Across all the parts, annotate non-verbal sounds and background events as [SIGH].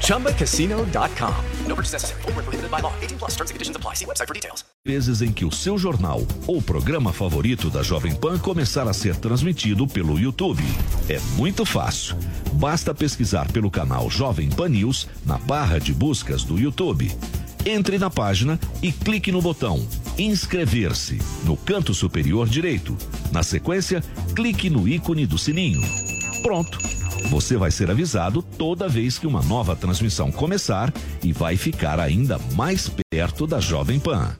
ChumbaCasino.com. No purchase necessary. Full prohibited by law. 18 plus terms and conditions apply. See website for details. Vezes em que o seu jornal ou programa favorito da Jovem Pan começar a ser transmitido pelo YouTube. É muito fácil. Basta pesquisar pelo canal Jovem Pan News na barra de buscas do YouTube. Entre na página e clique no botão Inscrever-se no canto superior direito. Na sequência, clique no ícone do sininho. Pronto! Você vai ser avisado toda vez que uma nova transmissão começar e vai ficar ainda mais perto da Jovem Pan.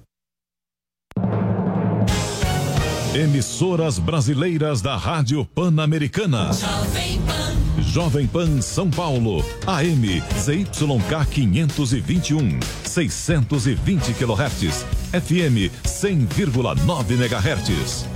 Emissoras brasileiras da Rádio Pan-Americana. Jovem Pan. Jovem Pan São Paulo, AM ZYK 521, 620 kHz, FM 100,9 MHz.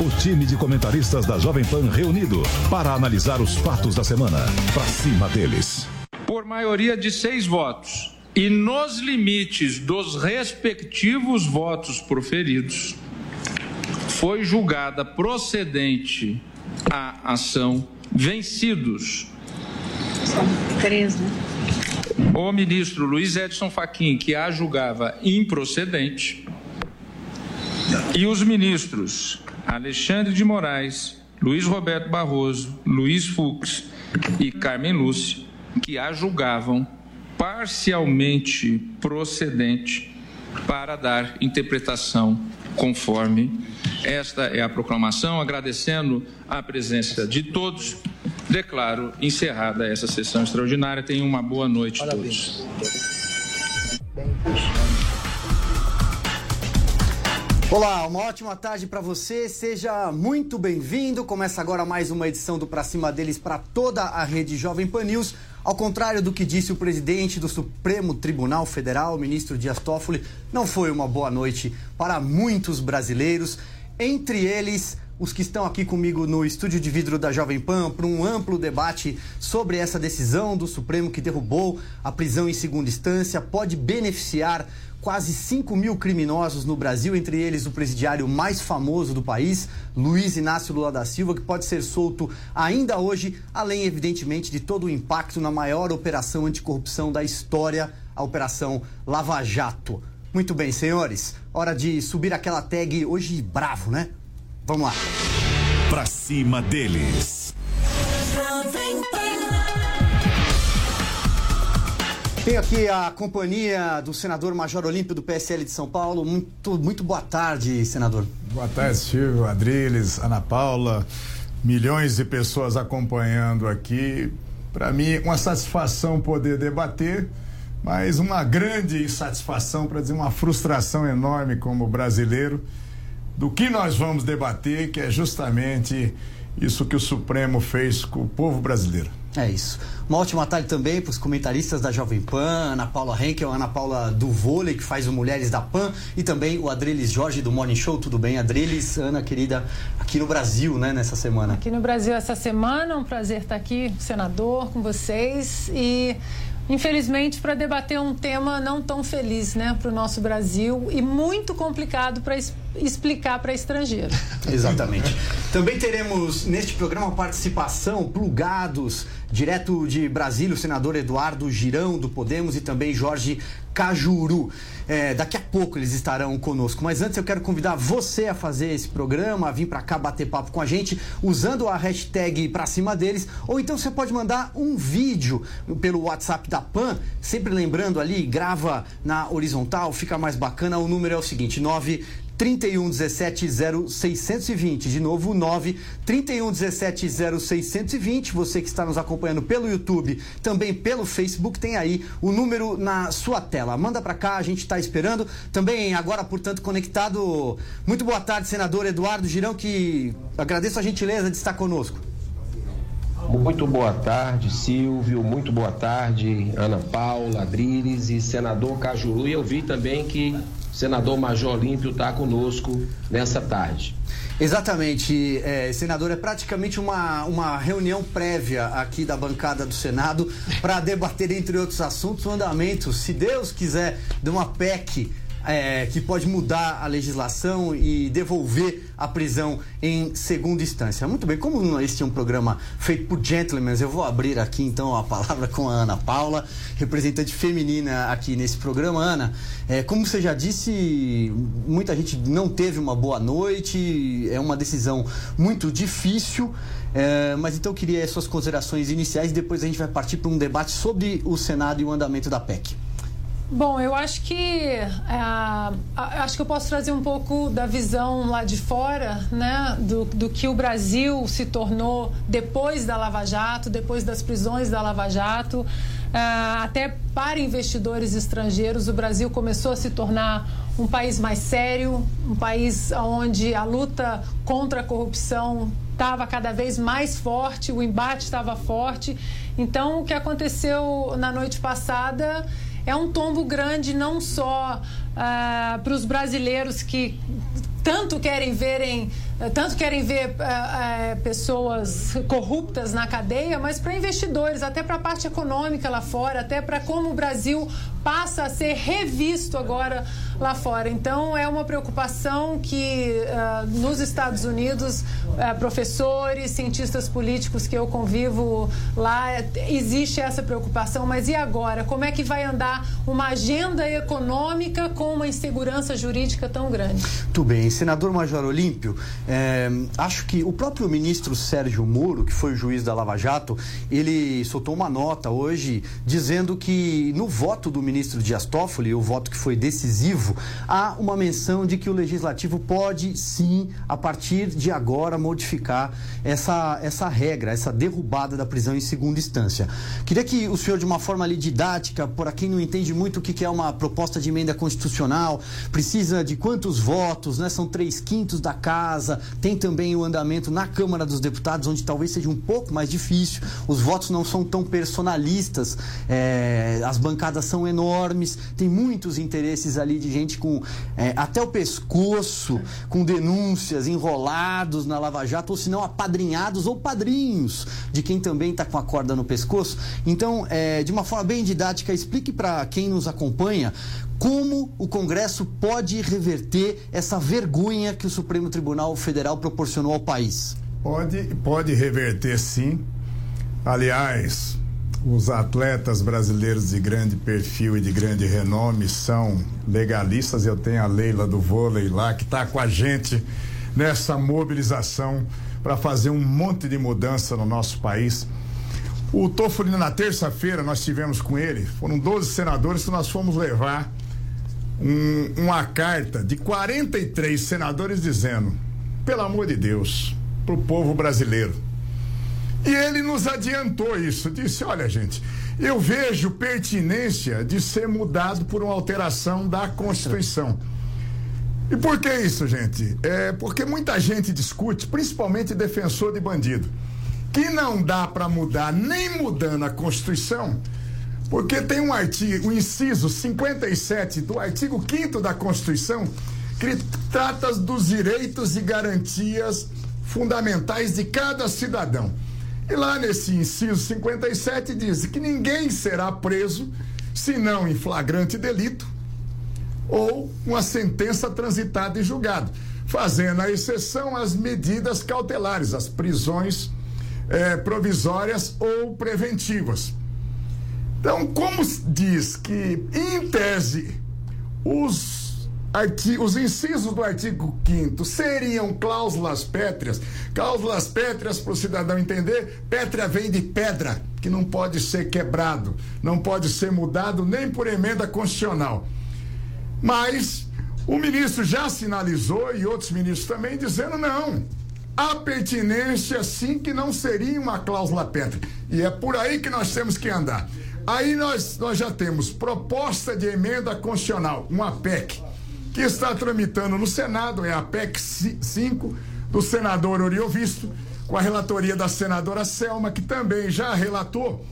O time de comentaristas da Jovem Pan reunido para analisar os fatos da semana. Pra cima deles. Por maioria de seis votos e nos limites dos respectivos votos proferidos, foi julgada procedente a ação vencidos. São três, né? O ministro Luiz Edson Fachin, que a julgava improcedente, e os ministros Alexandre de Moraes, Luiz Roberto Barroso, Luiz Fux e Carmen Lúcia, que a julgavam parcialmente procedente para dar interpretação conforme esta é a proclamação, agradecendo a presença de todos. Declaro encerrada essa sessão extraordinária. Tenham uma boa noite a todos. Olá, uma ótima tarde para você. Seja muito bem-vindo. Começa agora mais uma edição do Pra Cima deles para toda a rede Jovem Pan News. Ao contrário do que disse o presidente do Supremo Tribunal Federal, o ministro Dias Toffoli, não foi uma boa noite para muitos brasileiros, entre eles os que estão aqui comigo no estúdio de vidro da Jovem Pan para um amplo debate sobre essa decisão do Supremo que derrubou a prisão em segunda instância, pode beneficiar quase 5 mil criminosos no Brasil, entre eles o presidiário mais famoso do país, Luiz Inácio Lula da Silva, que pode ser solto ainda hoje, além, evidentemente, de todo o impacto na maior operação anticorrupção da história, a Operação Lava Jato. Muito bem, senhores, hora de subir aquela tag hoje bravo, né? Vamos lá. Pra cima deles. Tenho aqui a companhia do senador Major Olímpio do PSL de São Paulo. Muito, muito boa tarde, senador. Boa tarde, Silvio, Adriles, Ana Paula, milhões de pessoas acompanhando aqui. Para mim, uma satisfação poder debater, mas uma grande insatisfação, para dizer uma frustração enorme como brasileiro, do que nós vamos debater, que é justamente isso que o Supremo fez com o povo brasileiro. É isso. Uma ótima tarde também para os comentaristas da Jovem Pan, Ana Paula Henkel, Ana Paula do Vôlei, que faz o Mulheres da Pan, e também o Adreles Jorge do Morning Show. Tudo bem, Adreles? Ana, querida, aqui no Brasil, né, nessa semana? Aqui no Brasil essa semana, um prazer estar aqui, senador, com vocês e infelizmente, para debater um tema não tão feliz né, para o nosso Brasil e muito complicado para explicar para estrangeiro. [LAUGHS] Exatamente. Também teremos neste programa participação, plugados, direto de Brasília, o senador Eduardo Girão, do Podemos, e também Jorge Cajuru. É, daqui a pouco eles estarão conosco. Mas antes eu quero convidar você a fazer esse programa, a vir para cá bater papo com a gente, usando a hashtag pra cima deles. Ou então você pode mandar um vídeo pelo WhatsApp da PAN, sempre lembrando ali, grava na horizontal, fica mais bacana. O número é o seguinte: 9 31 17 0620. De novo, 9 31 17 0620. Você que está nos acompanhando pelo YouTube, também pelo Facebook, tem aí o número na sua tela. Manda para cá, a gente está esperando. Também agora, portanto, conectado. Muito boa tarde, senador Eduardo Girão, que agradeço a gentileza de estar conosco. Muito boa tarde, Silvio. Muito boa tarde, Ana Paula, Adriles e senador Cajuru. E eu vi também que senador Major Olímpio está conosco nessa tarde. Exatamente, é, senador. É praticamente uma, uma reunião prévia aqui da bancada do Senado para debater, entre outros assuntos, o andamento, se Deus quiser, de uma PEC é, que pode mudar a legislação e devolver a prisão em segunda instância. Muito bem, como este é um programa feito por gentlemen, eu vou abrir aqui então a palavra com a Ana Paula, representante feminina aqui nesse programa. Ana, é, como você já disse, muita gente não teve uma boa noite, é uma decisão muito difícil. É, mas então eu queria as suas considerações iniciais e depois a gente vai partir para um debate sobre o Senado e o andamento da PEC. Bom, eu acho que é, acho que eu posso trazer um pouco da visão lá de fora, né, do, do que o Brasil se tornou depois da Lava Jato, depois das prisões da Lava Jato. É, até para investidores estrangeiros, o Brasil começou a se tornar um país mais sério, um país onde a luta contra a corrupção estava cada vez mais forte, o embate estava forte. Então, o que aconteceu na noite passada é um tombo grande não só ah, para os brasileiros que tanto querem verem tanto querem ver ah, ah, pessoas corruptas na cadeia, mas para investidores, até para a parte econômica lá fora, até para como o Brasil passa a ser revisto agora lá fora. Então, é uma preocupação que uh, nos Estados Unidos, uh, professores, cientistas políticos que eu convivo lá, existe essa preocupação. Mas e agora? Como é que vai andar uma agenda econômica com uma insegurança jurídica tão grande? Muito bem. Senador Major Olímpio, é, acho que o próprio ministro Sérgio Moro, que foi o juiz da Lava Jato, ele soltou uma nota hoje dizendo que no voto do ministro Dias Toffoli, o voto que foi decisivo, há uma menção de que o legislativo pode sim, a partir de agora, modificar essa, essa regra, essa derrubada da prisão em segunda instância. Queria que o senhor, de uma forma ali didática, para quem não entende muito o que é uma proposta de emenda constitucional, precisa de quantos votos, né? São três quintos da casa, tem também o andamento na Câmara dos Deputados, onde talvez seja um pouco mais difícil, os votos não são tão personalistas, é, as bancadas são enormes, tem muitos interesses ali de gente com é, até o pescoço, com denúncias enrolados na Lava Jato, ou se não apadrinhados ou padrinhos de quem também está com a corda no pescoço. Então, é, de uma forma bem didática, explique para quem nos acompanha como o Congresso pode reverter essa vergonha que o Supremo Tribunal Federal proporcionou ao país. Pode, pode reverter sim. Aliás, os atletas brasileiros de grande perfil e de grande renome são legalistas. Eu tenho a Leila do vôlei lá que está com a gente nessa mobilização para fazer um monte de mudança no nosso país. O Toffoli, na terça-feira, nós tivemos com ele, foram 12 senadores que nós fomos levar um, uma carta de 43 senadores dizendo: pelo amor de Deus, para o povo brasileiro e ele nos adiantou isso, disse: olha, gente, eu vejo pertinência de ser mudado por uma alteração da Constituição. E por que isso, gente? É porque muita gente discute, principalmente defensor de bandido, que não dá para mudar nem mudando a Constituição, porque tem um artigo, o um inciso 57 do artigo 5 da Constituição, que trata dos direitos e garantias fundamentais de cada cidadão. E lá nesse inciso 57 diz que ninguém será preso senão em flagrante delito ou uma sentença transitada em julgado, fazendo a exceção às medidas cautelares, as prisões eh, provisórias ou preventivas. Então, como diz que, em tese, os, os incisos do artigo 5 seriam cláusulas pétreas, cláusulas pétreas, para o cidadão entender, pétrea vem de pedra, que não pode ser quebrado, não pode ser mudado nem por emenda constitucional. Mas o ministro já sinalizou, e outros ministros também, dizendo não. A pertinência, sim, que não seria uma cláusula pétrea. E é por aí que nós temos que andar. Aí nós, nós já temos proposta de emenda constitucional, uma PEC, que está tramitando no Senado, é a PEC 5, do senador Oriovisto, com a relatoria da senadora Selma, que também já relatou,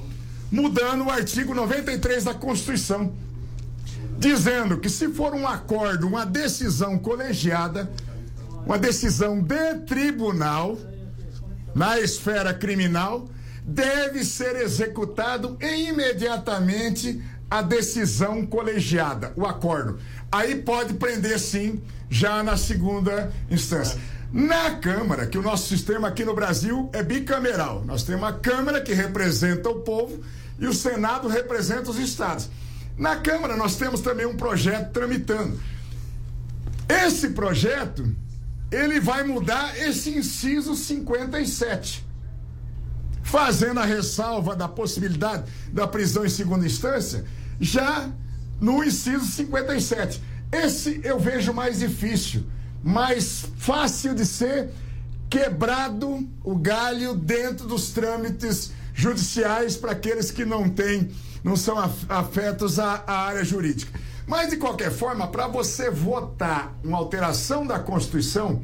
mudando o artigo 93 da Constituição, dizendo que se for um acordo, uma decisão colegiada, uma decisão de tribunal, na esfera criminal, deve ser executado imediatamente a decisão colegiada, o acordo. Aí pode prender sim, já na segunda instância. Na Câmara, que o nosso sistema aqui no Brasil é bicameral. Nós temos a Câmara que representa o povo e o Senado representa os estados. Na Câmara nós temos também um projeto tramitando. Esse projeto, ele vai mudar esse inciso 57 fazendo a ressalva da possibilidade da prisão em segunda instância, já no inciso 57. Esse eu vejo mais difícil, mais fácil de ser quebrado o galho dentro dos trâmites judiciais para aqueles que não têm, não são afetos à, à área jurídica. Mas, de qualquer forma, para você votar uma alteração da Constituição,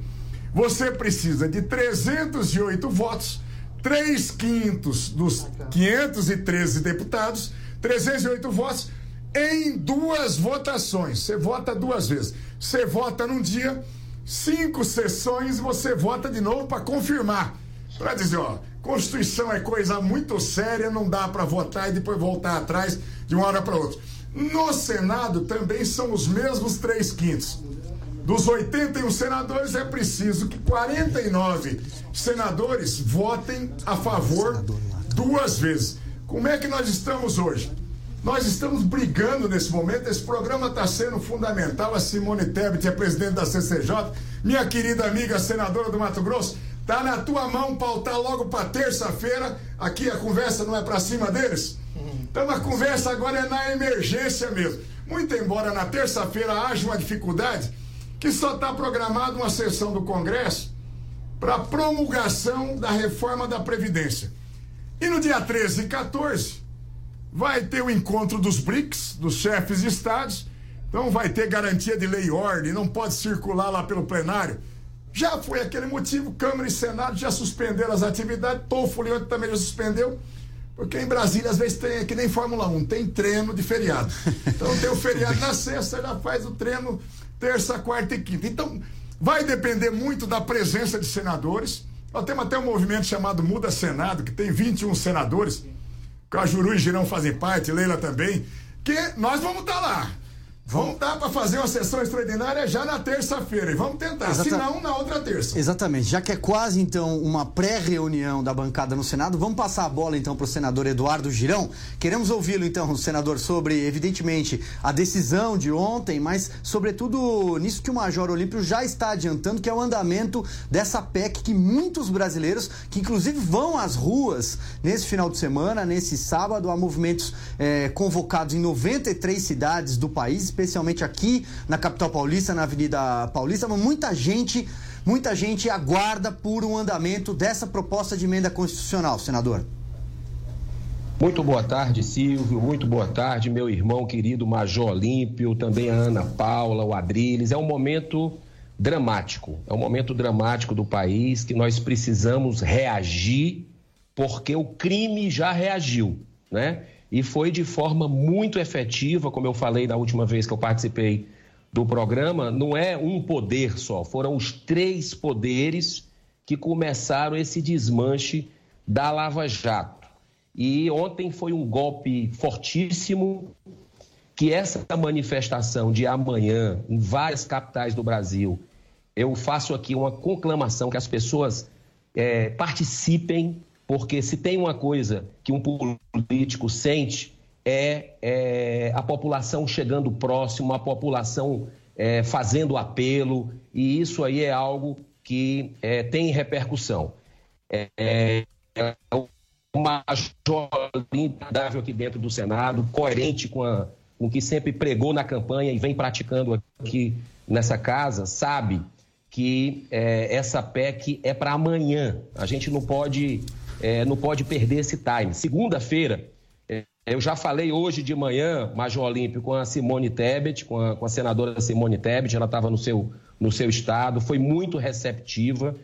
você precisa de 308 votos três quintos dos 513 deputados, 308 votos, em duas votações. Você vota duas vezes. Você vota num dia, cinco sessões, você vota de novo para confirmar. Para dizer, ó, Constituição é coisa muito séria, não dá para votar e depois voltar atrás de uma hora para outra. No Senado também são os mesmos três quintos. Dos 81 senadores, é preciso que 49 senadores votem a favor duas vezes. Como é que nós estamos hoje? Nós estamos brigando nesse momento. Esse programa está sendo fundamental. A Simone Tebet é presidente da CCJ, minha querida amiga senadora do Mato Grosso. Tá na tua mão pautar logo para terça-feira. Aqui a conversa não é para cima deles. Então a conversa agora é na emergência mesmo. Muito embora na terça-feira haja uma dificuldade que só está programada uma sessão do Congresso para promulgação da reforma da Previdência. E no dia 13 e 14 vai ter o encontro dos BRICS, dos chefes de estados. Então vai ter garantia de lei e ordem, não pode circular lá pelo plenário. Já foi aquele motivo, Câmara e Senado já suspenderam as atividades, Toffoli ontem também já suspendeu, porque em Brasília às vezes tem, é que nem Fórmula 1, tem treino de feriado. [LAUGHS] Então tem o feriado na sexta, já faz o treino terça, quarta e quinta. Então, vai depender muito da presença de senadores. Nós temos até um movimento chamado Muda Senado, que tem 21 senadores. Cajuru e Girão fazem parte, Leila também. Que nós vamos estar tá lá. Vamos dar para fazer uma sessão extraordinária já na terça-feira e vamos tentar, Exata... se não, na outra terça. Exatamente. Já que é quase então uma pré-reunião da bancada no Senado, vamos passar a bola então para o senador Eduardo Girão. Queremos ouvi-lo então, senador, sobre, evidentemente, a decisão de ontem, mas sobretudo nisso que o Major Olímpio já está adiantando, que é o andamento dessa PEC que muitos brasileiros, que inclusive vão às ruas nesse final de semana, nesse sábado, há movimentos eh, convocados em 93 cidades do país especialmente aqui na capital paulista, na Avenida Paulista, mas muita gente, muita gente aguarda por um andamento dessa proposta de emenda constitucional, senador. Muito boa tarde, Silvio. Muito boa tarde, meu irmão querido Major Olímpio, também a Ana Paula, o Adriles. É um momento dramático. É um momento dramático do país que nós precisamos reagir porque o crime já reagiu, né? E foi de forma muito efetiva, como eu falei da última vez que eu participei do programa, não é um poder só, foram os três poderes que começaram esse desmanche da Lava Jato. E ontem foi um golpe fortíssimo que essa manifestação de amanhã, em várias capitais do Brasil, eu faço aqui uma conclamação que as pessoas é, participem, porque se tem uma coisa que um político sente é, é a população chegando próximo, a população é, fazendo apelo, e isso aí é algo que é, tem repercussão. É, é, é uma intragável aqui dentro do Senado, coerente com, a, com o que sempre pregou na campanha e vem praticando aqui nessa casa, sabe que é, essa PEC é para amanhã. A gente não pode, é, não pode perder esse time. Segunda-feira, é, eu já falei hoje de manhã, Major Olímpio, com a Simone Tebet, com a, com a senadora Simone Tebet, ela estava no seu, no seu estado, foi muito receptiva,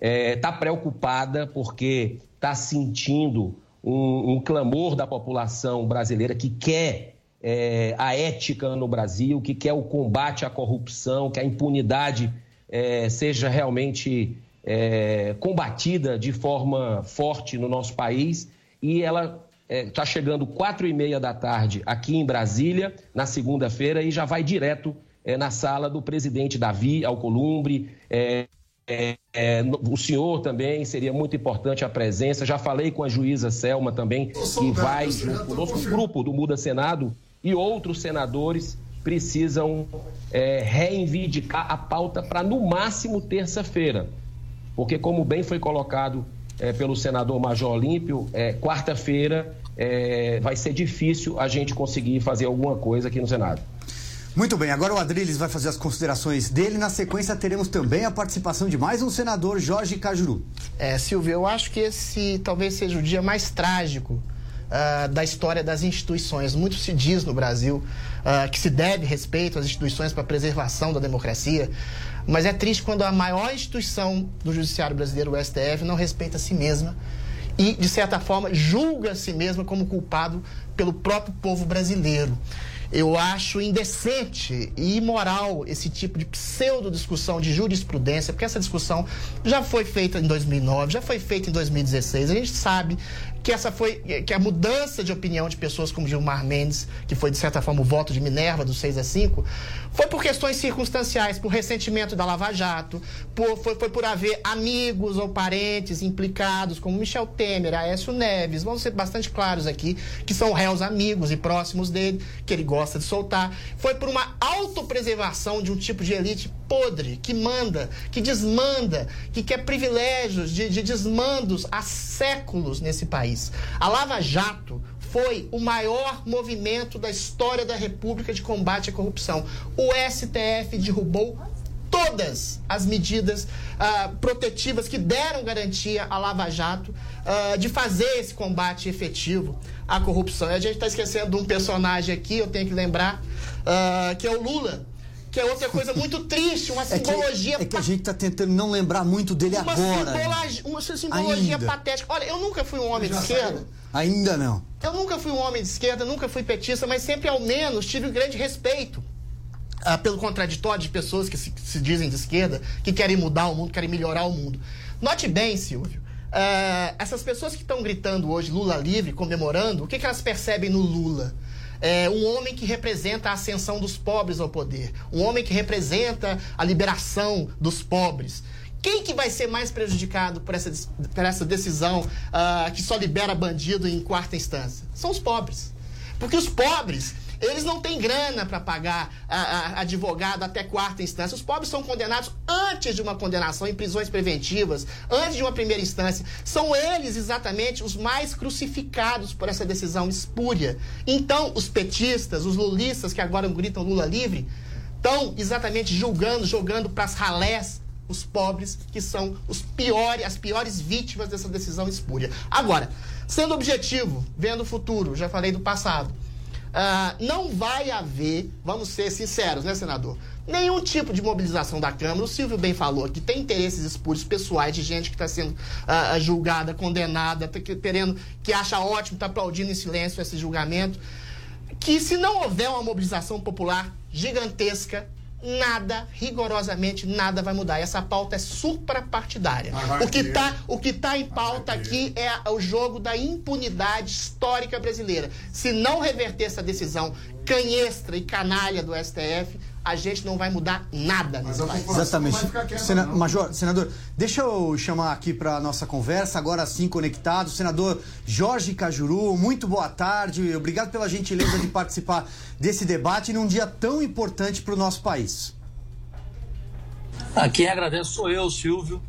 está é, preocupada porque está sentindo um, um, clamor da população brasileira que quer é, a ética no Brasil, que quer o combate à corrupção, que a impunidade é, seja realmente é, combatida de forma forte no nosso país. E ela está é, chegando quatro e meia da tarde aqui em Brasília, na segunda-feira, e já vai direto é, na sala do presidente Davi Alcolumbre. É, é, o senhor também seria muito importante a presença. Já falei com a juíza Selma também, que vai junto conosco, o grupo do Muda Senado e outros senadores precisam é, reivindicar a pauta para, no máximo, terça-feira. Porque, como bem foi colocado é, pelo senador Major Olímpio, é, quarta-feira é, vai ser difícil a gente conseguir fazer alguma coisa aqui no Senado. Muito bem, agora o Adriles vai fazer as considerações dele. Na sequência, teremos também a participação de mais um senador, Jorge Cajuru. É, Silvio, eu acho que esse talvez seja o dia mais trágico uh, da história das instituições. Muito se diz no Brasil uh, que se deve respeito às instituições para a preservação da democracia, mas é triste quando a maior instituição do judiciário brasileiro, o STF, não respeita a si mesma e, de certa forma, julga a si mesma como culpado pelo próprio povo brasileiro. Eu acho indecente e imoral esse tipo de pseudo-discussão de jurisprudência, porque essa discussão já foi feita em 2009, já foi feita em 2016. A gente sabe que essa foi que a mudança de opinião de pessoas como Gilmar Mendes, que foi de certa forma o voto de Minerva do 6 a 5, foi por questões circunstanciais, por ressentimento da Lava Jato, por, foi, foi por haver amigos ou parentes implicados, como Michel Temer, Aécio Neves, vamos ser bastante claros aqui, que são réus amigos e próximos dele, que ele gosta de soltar. Foi por uma autopreservação de um tipo de elite podre, que manda, que desmanda, que quer privilégios de, de desmandos há séculos nesse país. A Lava Jato foi o maior movimento da história da República de combate à corrupção. O STF derrubou todas as medidas uh, protetivas que deram garantia à Lava Jato uh, de fazer esse combate efetivo à corrupção. E a gente está esquecendo de um personagem aqui, eu tenho que lembrar, uh, que é o Lula que é outra coisa muito triste, uma [LAUGHS] simbologia. É que, é que a gente está tentando não lembrar muito dele uma agora. Simbologia, uma simbologia Ainda. patética. Olha, eu nunca fui um homem de esquerda. Ainda não. Eu nunca fui um homem de esquerda, nunca fui petista, mas sempre ao menos tive um grande respeito. Ah, pelo contraditório de pessoas que se, se, dizem de esquerda, que querem mudar o mundo, querem melhorar o mundo. Note bem, Silvio, ah, essas pessoas que estão gritando hoje Lula livre, comemorando, o que, que elas percebem no Lula? É, um homem que representa a ascensão dos pobres ao poder, um homem que representa a liberação dos pobres. Quem que vai ser mais prejudicado por essa, por essa decisão uh, que só libera bandido em quarta instância? São os pobres. Porque os pobres eles não têm grana para pagar a, a, advogado até quarta instância. Os pobres são condenados antes de uma condenação em prisões preventivas, antes de uma primeira instância. São eles exatamente os mais crucificados por essa decisão espúria. Então, os petistas, os lulistas que agora gritam Lula livre, estão exatamente julgando, jogando para as ralés os pobres, que são os piores, as piores vítimas dessa decisão espúria. Agora, sendo objetivo, vendo o futuro, já falei do passado. Uh, não vai haver, vamos ser sinceros, né, senador? Nenhum tipo de mobilização da Câmara. O Silvio bem falou que tem interesses espúrios pessoais de gente que está sendo uh, julgada, condenada, tá querendo, que acha ótimo, está aplaudindo em silêncio esse julgamento. Que se não houver uma mobilização popular gigantesca, nada, rigorosamente nada vai mudar. Essa pauta é suprapartidária. O que está o que tá em pauta aqui é o jogo da impunidade histórica brasileira. Se não reverter essa decisão canhestra e canalha do STF, a gente não vai mudar nada nesse país. Exatamente. Sena Major, senador, deixa eu chamar aqui para nossa conversa, agora sim conectado, senador Jorge Cajuru, muito boa tarde, obrigado pela gentileza de participar desse debate num dia tão importante para o nosso país. A quem agradeço sou eu, Silvio,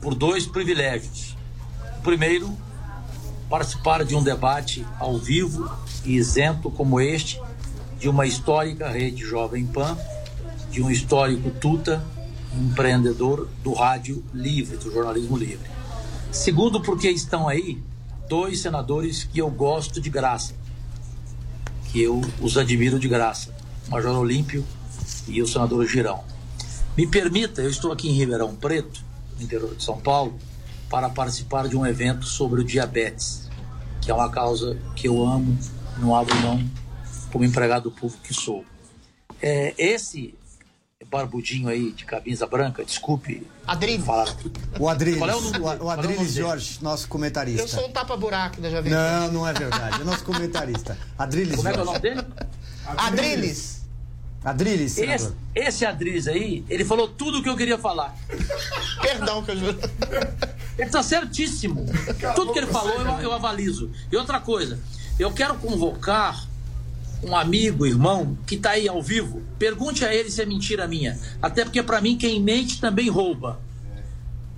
por dois privilégios. Primeiro, participar de um debate ao vivo e isento como este, de uma histórica rede Jovem Pan, de um histórico Tuta, empreendedor do rádio livre, do jornalismo livre. Segundo, porque estão aí dois senadores que eu gosto de graça, que eu os admiro de graça, o Major Olímpio e o senador Girão. Me permita, eu estou aqui em Ribeirão Preto, no interior de São Paulo, para participar de um evento sobre o diabetes, que é uma causa que eu amo, não abro mão como empregado público que sou. É, esse barbudinho aí de camisa branca, desculpe Adriles. falar. O Adriles, Qual é o o, nome o é o Adriles nome dele? Jorge, nosso comentarista. Eu sou um tapa-buraco da Jovem Não, não é verdade, é nosso comentarista. Adriles Como é que é o nome Jorge. dele? Adriles. Adriles, Esse, esse Adriles aí, ele falou tudo o que eu queria falar. Perdão, que eu juro. Ele está certíssimo. Tudo que ele falou eu, eu avalizo. E outra coisa, eu quero convocar um amigo, irmão, que está aí ao vivo. Pergunte a ele se é mentira minha. Até porque, para mim, quem mente também rouba.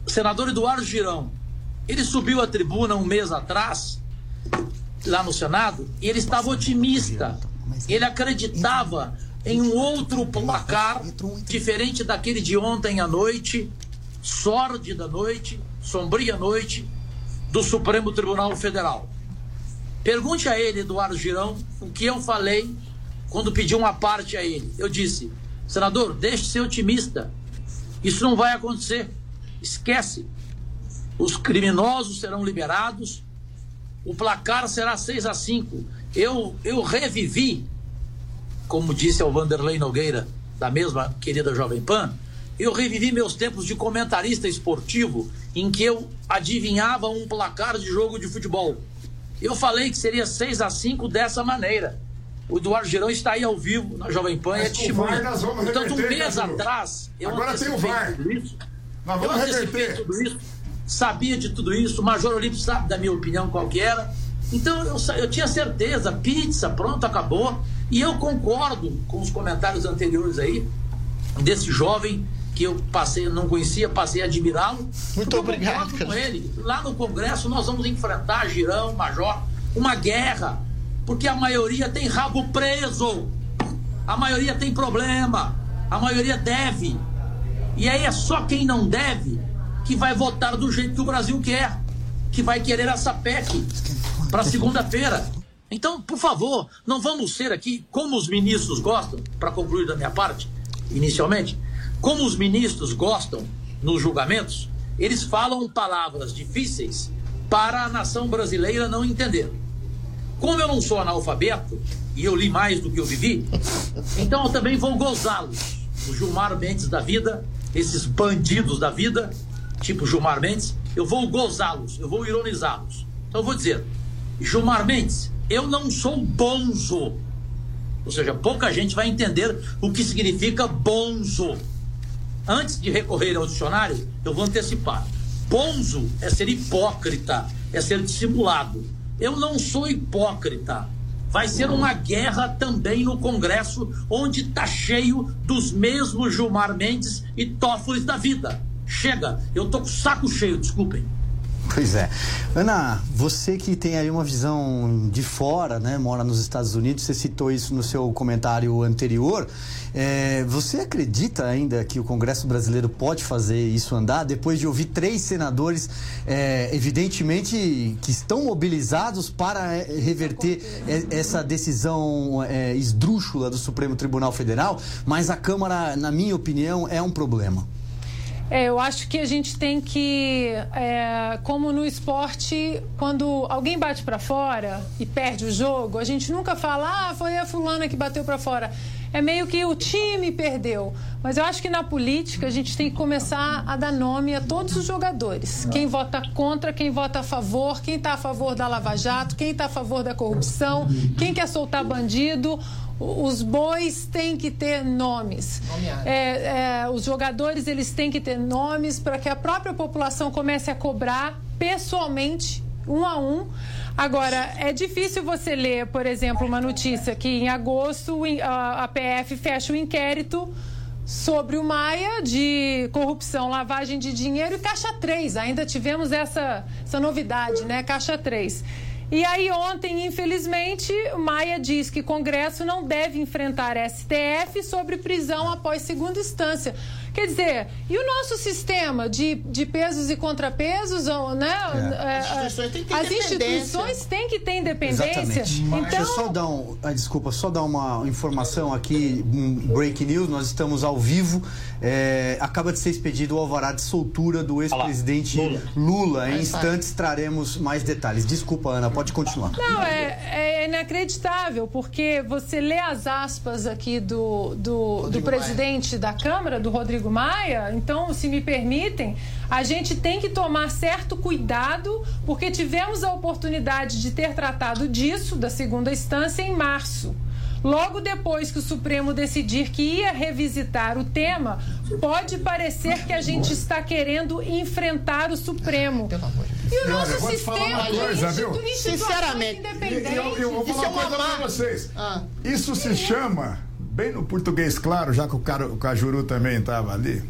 O senador Eduardo Girão, ele subiu à tribuna um mês atrás, lá no Senado, e ele estava otimista. Ele acreditava em um outro placar diferente daquele de ontem à noite, sórdida noite, sombria noite, do Supremo Tribunal Federal. Pergunte a ele, Eduardo Girão, o que eu falei quando pedi uma parte a ele. Eu disse, senador, deixe de ser otimista. Isso não vai acontecer. Esquece. Os criminosos serão liberados. O placar será 6 a 5. Eu, eu revivi, como disse ao Vanderlei Nogueira, da mesma querida Jovem Pan, eu revivi meus tempos de comentarista esportivo, em que eu adivinhava um placar de jogo de futebol. Eu falei que seria 6 a 5 dessa maneira. O Eduardo Girão está aí ao vivo na Jovem Pan e é testemunha. Portanto, um mês Cadu. atrás, eu Agora tem o VAR. tudo isso. Nós Eu vamos antecipei reverter. tudo isso, sabia de tudo isso, o Major Olímpio sabe da minha opinião qual que era. Então eu, eu tinha certeza, pizza, pronto, acabou. E eu concordo com os comentários anteriores aí, desse jovem que eu passei, não conhecia, passei a admirá-lo. Muito obrigado, com ele. Lá no Congresso nós vamos enfrentar, Girão, Major, uma guerra. Porque a maioria tem rabo preso. A maioria tem problema. A maioria deve. E aí é só quem não deve que vai votar do jeito que o Brasil quer. Que vai querer essa PEC para segunda-feira. Então, por favor, não vamos ser aqui, como os ministros gostam, para concluir da minha parte, inicialmente, como os ministros gostam nos julgamentos, eles falam palavras difíceis para a nação brasileira não entender. Como eu não sou analfabeto, e eu li mais do que eu vivi, então eu também vou gozá-los. O Gilmar Mendes da vida, esses bandidos da vida, tipo Gilmar Mendes, eu vou gozá-los, eu vou ironizá-los. Então eu vou dizer, Gilmar Mendes, eu não sou bonzo. Ou seja, pouca gente vai entender o que significa bonzo. Antes de recorrer ao dicionário, eu vou antecipar. Bonzo é ser hipócrita, é ser dissimulado. Eu não sou hipócrita. Vai ser uma guerra também no Congresso, onde está cheio dos mesmos Gilmar Mendes e Tófolis da vida. Chega, eu tô com o saco cheio, desculpem. Pois é. Ana, você que tem aí uma visão de fora, né? Mora nos Estados Unidos, você citou isso no seu comentário anterior. É, você acredita ainda que o Congresso brasileiro pode fazer isso andar? Depois de ouvir três senadores, é, evidentemente, que estão mobilizados para é, reverter essa decisão é, esdrúxula do Supremo Tribunal Federal, mas a Câmara, na minha opinião, é um problema. É, eu acho que a gente tem que, é, como no esporte, quando alguém bate para fora e perde o jogo, a gente nunca fala, ah, foi a fulana que bateu para fora. é meio que o time perdeu. Mas eu acho que na política a gente tem que começar a dar nome a todos os jogadores. Quem vota contra, quem vota a favor, quem está a favor da Lava Jato, quem está a favor da corrupção, quem quer soltar bandido os bois têm que ter nomes. É, é, os jogadores eles têm que ter nomes para que a própria população comece a cobrar pessoalmente, um a um. Agora, é difícil você ler, por exemplo, uma notícia que em agosto a PF fecha o um inquérito sobre o Maia de corrupção, lavagem de dinheiro e Caixa 3. Ainda tivemos essa, essa novidade, né? Caixa 3. E aí ontem, infelizmente, Maia diz que Congresso não deve enfrentar STF sobre prisão após segunda instância. Quer dizer, e o nosso sistema de, de pesos e contrapesos, né? É. As instituições têm que ter As instituições têm que ter independência. Exatamente. Então... Deixa eu só dar um, ah, desculpa, só dar uma informação aqui, um break news, nós estamos ao vivo. É, acaba de ser expedido o alvará de soltura do ex-presidente Lula. Lula. Em instantes traremos mais detalhes. Desculpa, Ana, pode continuar. Não, é, é inacreditável, porque você lê as aspas aqui do, do, do presidente Maia. da Câmara, do Rodrigo Maia, então, se me permitem, a gente tem que tomar certo cuidado, porque tivemos a oportunidade de ter tratado disso, da segunda instância, em março. Logo depois que o Supremo decidir que ia revisitar o tema, pode parecer que a gente está querendo enfrentar o Supremo. E o nosso Olha, sistema coisa? Sinceramente, eu, eu, vou falar uma coisa para vocês. Ah. Isso se chama, bem no português claro, já que o, cara, o Cajuru também estava ali,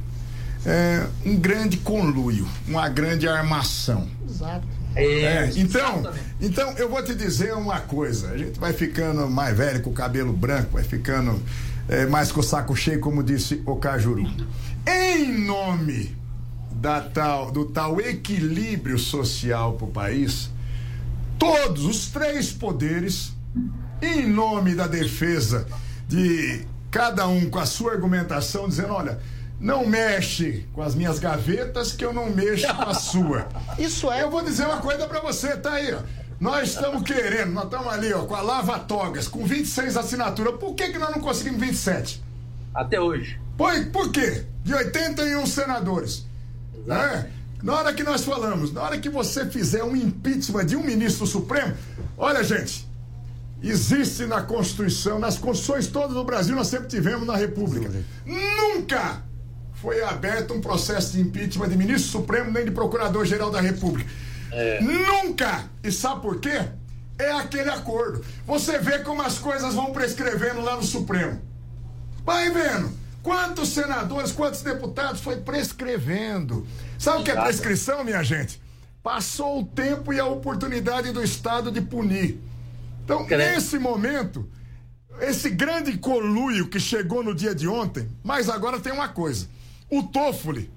é um grande conluio, uma grande armação. Exato. É, então, então, eu vou te dizer uma coisa: a gente vai ficando mais velho com o cabelo branco, vai ficando é, mais com o saco cheio, como disse o Cajuru. Em nome da tal, do tal equilíbrio social para o país, todos os três poderes, em nome da defesa de cada um com a sua argumentação, dizendo: olha não mexe com as minhas gavetas que eu não mexo com a sua. [LAUGHS] Isso é. Eu vou dizer uma coisa para você, tá aí, ó. Nós estamos querendo, nós estamos ali, ó, com a Lava Togas, com 26 assinaturas. Por que, que nós não conseguimos 27? Até hoje. Por, por quê? De 81 senadores. Né? Na hora que nós falamos, na hora que você fizer um impeachment de um ministro supremo, olha, gente, existe na Constituição, nas constituições todas do Brasil, nós sempre tivemos na República. Nunca foi aberto um processo de impeachment de ministro supremo nem de procurador-geral da República. É. Nunca! E sabe por quê? É aquele acordo. Você vê como as coisas vão prescrevendo lá no Supremo. Vai vendo. Quantos senadores, quantos deputados foi prescrevendo? Sabe o que é prescrição, minha gente? Passou o tempo e a oportunidade do Estado de punir. Então, nesse momento, esse grande coluio que chegou no dia de ontem, mas agora tem uma coisa o Toffoli,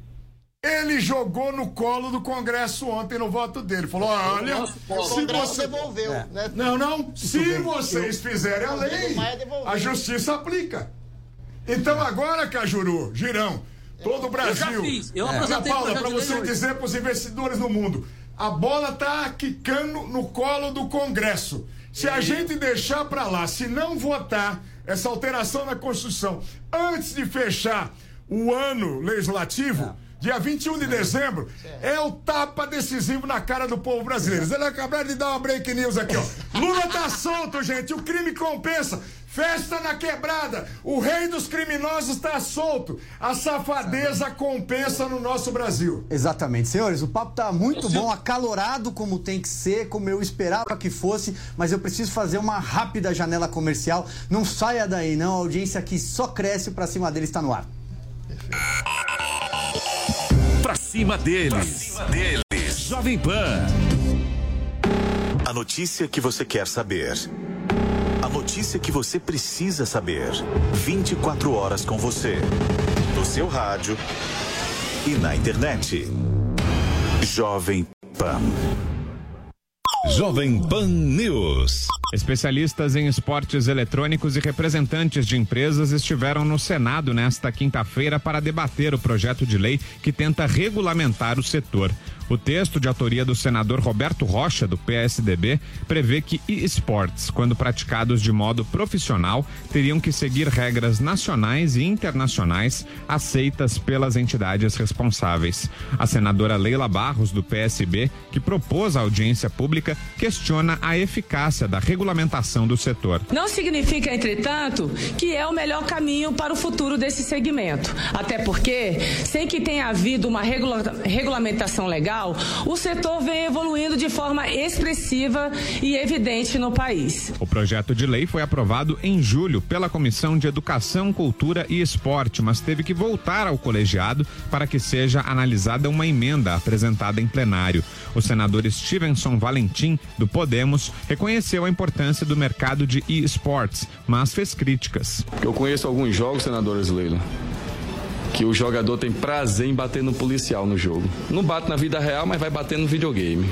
ele jogou no colo do Congresso ontem no voto dele. Falou: olha, se você. Devolveu, é. né? Não, não. Se vocês fizerem a lei, a justiça aplica. Então agora, Cajuru, Girão, todo o Brasil. Eu já fiz. Eu é. Paula, para você dizer para os investidores no mundo: a bola tá quicando no colo do Congresso. Se a gente deixar para lá, se não votar essa alteração na Constituição antes de fechar o ano legislativo. Não. Dia 21 de dezembro é o tapa decisivo na cara do povo brasileiro. Ele acabaram de dar uma break news aqui, ó. Lula tá solto, gente. O crime compensa. Festa na quebrada. O rei dos criminosos está solto. A safadeza compensa no nosso Brasil. Exatamente. Senhores, o papo tá muito bom, acalorado como tem que ser, como eu esperava que fosse, mas eu preciso fazer uma rápida janela comercial. Não saia daí, não. A audiência aqui só cresce para cima dele está no ar. Pra cima deles. Pra cima deles. Jovem Pan. A notícia que você quer saber. Notícia que você precisa saber. 24 horas com você. No seu rádio e na internet. Jovem Pan. Jovem Pan News. Especialistas em esportes eletrônicos e representantes de empresas estiveram no Senado nesta quinta-feira para debater o projeto de lei que tenta regulamentar o setor. O texto de autoria do senador Roberto Rocha, do PSDB, prevê que esportes, quando praticados de modo profissional, teriam que seguir regras nacionais e internacionais aceitas pelas entidades responsáveis. A senadora Leila Barros, do PSB, que propôs a audiência pública, questiona a eficácia da regulamentação do setor. Não significa, entretanto, que é o melhor caminho para o futuro desse segmento. Até porque, sem que tenha havido uma regula regulamentação legal, o setor vem evoluindo de forma expressiva e evidente no país. O projeto de lei foi aprovado em julho pela Comissão de Educação, Cultura e Esporte, mas teve que voltar ao colegiado para que seja analisada uma emenda apresentada em plenário. O senador Stevenson Valentim, do Podemos, reconheceu a importância do mercado de e-sports, mas fez críticas. Eu conheço alguns jogos, senadores Leila, que o jogador tem prazer em bater no policial no jogo. Não bate na vida real, mas vai bater no videogame.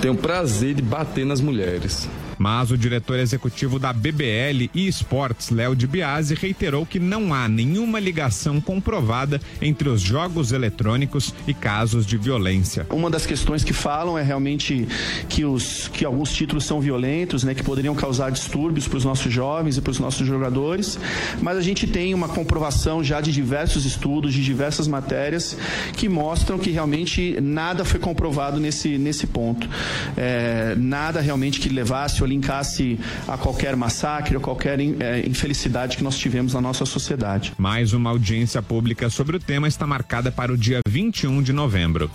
Tem o prazer de bater nas mulheres. Mas o diretor executivo da BBL e Esportes, Léo de Biase, reiterou que não há nenhuma ligação comprovada entre os jogos eletrônicos e casos de violência. Uma das questões que falam é realmente que, os, que alguns títulos são violentos, né, que poderiam causar distúrbios para os nossos jovens e para os nossos jogadores, mas a gente tem uma comprovação já de diversos estudos, de diversas matérias, que mostram que realmente nada foi comprovado nesse, nesse ponto. É, nada realmente que levasse ou linkasse a qualquer massacre ou qualquer é, infelicidade que nós tivemos na nossa sociedade. Mais uma audiência pública sobre o tema está marcada para o dia 21 de novembro.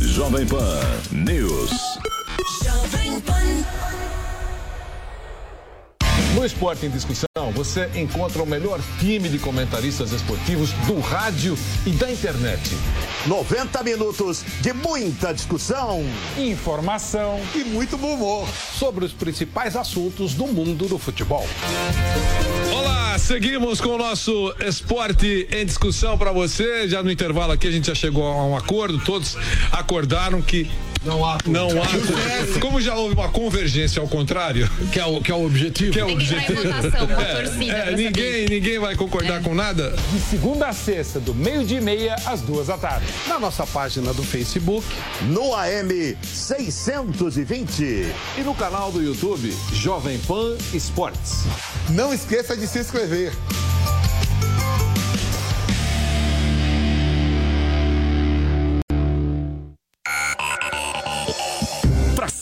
Jovem Pan News. Jovem Pan. No Esporte em Discussão, você encontra o melhor time de comentaristas esportivos do rádio e da internet. 90 minutos de muita discussão, informação e muito bom humor sobre os principais assuntos do mundo do futebol. Olá, seguimos com o nosso Esporte em Discussão para você. Já no intervalo aqui a gente já chegou a um acordo, todos acordaram que não há. Não há. Como já houve uma convergência ao contrário. Que é o, que é o objetivo. Que é o objetivo. é, é, ninguém, ninguém vai concordar é. com nada. De segunda a sexta, do meio-dia e meia às duas da tarde. Na nossa página do Facebook. No AM 620. E no canal do YouTube Jovem Pan Esportes. Não esqueça de se inscrever.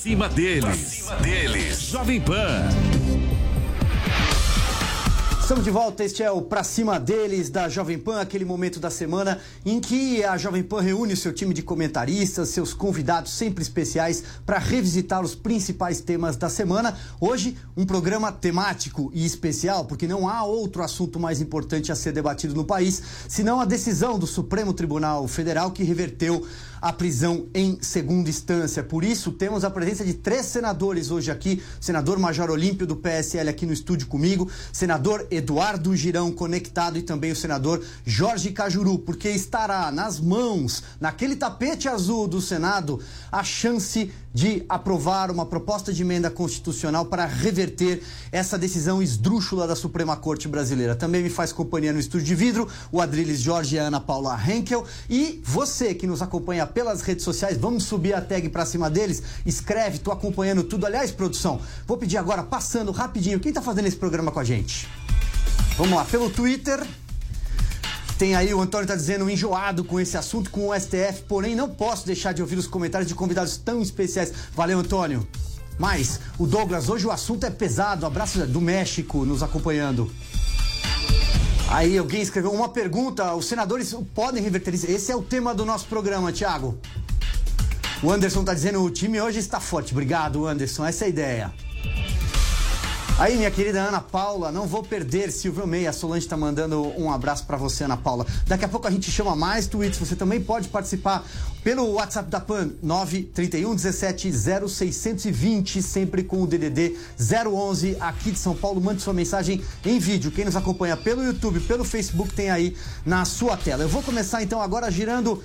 cima deles. Pra cima deles. Jovem Pan. Estamos de volta, este é o Pra Cima deles da Jovem Pan, aquele momento da semana em que a Jovem Pan reúne o seu time de comentaristas, seus convidados sempre especiais para revisitar os principais temas da semana. Hoje, um programa temático e especial, porque não há outro assunto mais importante a ser debatido no país, senão a decisão do Supremo Tribunal Federal que reverteu a prisão em segunda instância. Por isso, temos a presença de três senadores hoje aqui: senador Major Olímpio do PSL aqui no estúdio comigo, senador Eduardo Girão conectado. E também o senador Jorge Cajuru, porque estará nas mãos, naquele tapete azul do Senado, a chance de aprovar uma proposta de emenda constitucional para reverter essa decisão esdrúxula da Suprema Corte Brasileira. Também me faz companhia no estúdio de vidro o Adriles Jorge e a Ana Paula Henkel. E você que nos acompanha pelas redes sociais, vamos subir a tag para cima deles. Escreve, tô acompanhando tudo. Aliás, produção, vou pedir agora, passando rapidinho, quem está fazendo esse programa com a gente? Vamos lá, pelo Twitter, tem aí, o Antônio está dizendo, enjoado com esse assunto, com o STF, porém não posso deixar de ouvir os comentários de convidados tão especiais. Valeu, Antônio. Mas, o Douglas, hoje o assunto é pesado. Abraço do México nos acompanhando. Aí alguém escreveu uma pergunta: os senadores podem reverter isso? Esse é o tema do nosso programa, Thiago. O Anderson está dizendo: o time hoje está forte. Obrigado, Anderson. Essa é a ideia. Aí, minha querida Ana Paula, não vou perder Silvio Meia. Solange está mandando um abraço para você, Ana Paula. Daqui a pouco a gente chama mais tweets. Você também pode participar pelo WhatsApp da PAN, 931 17 0620, sempre com o DDD 011 aqui de São Paulo. Mande sua mensagem em vídeo. Quem nos acompanha pelo YouTube, pelo Facebook, tem aí na sua tela. Eu vou começar então agora girando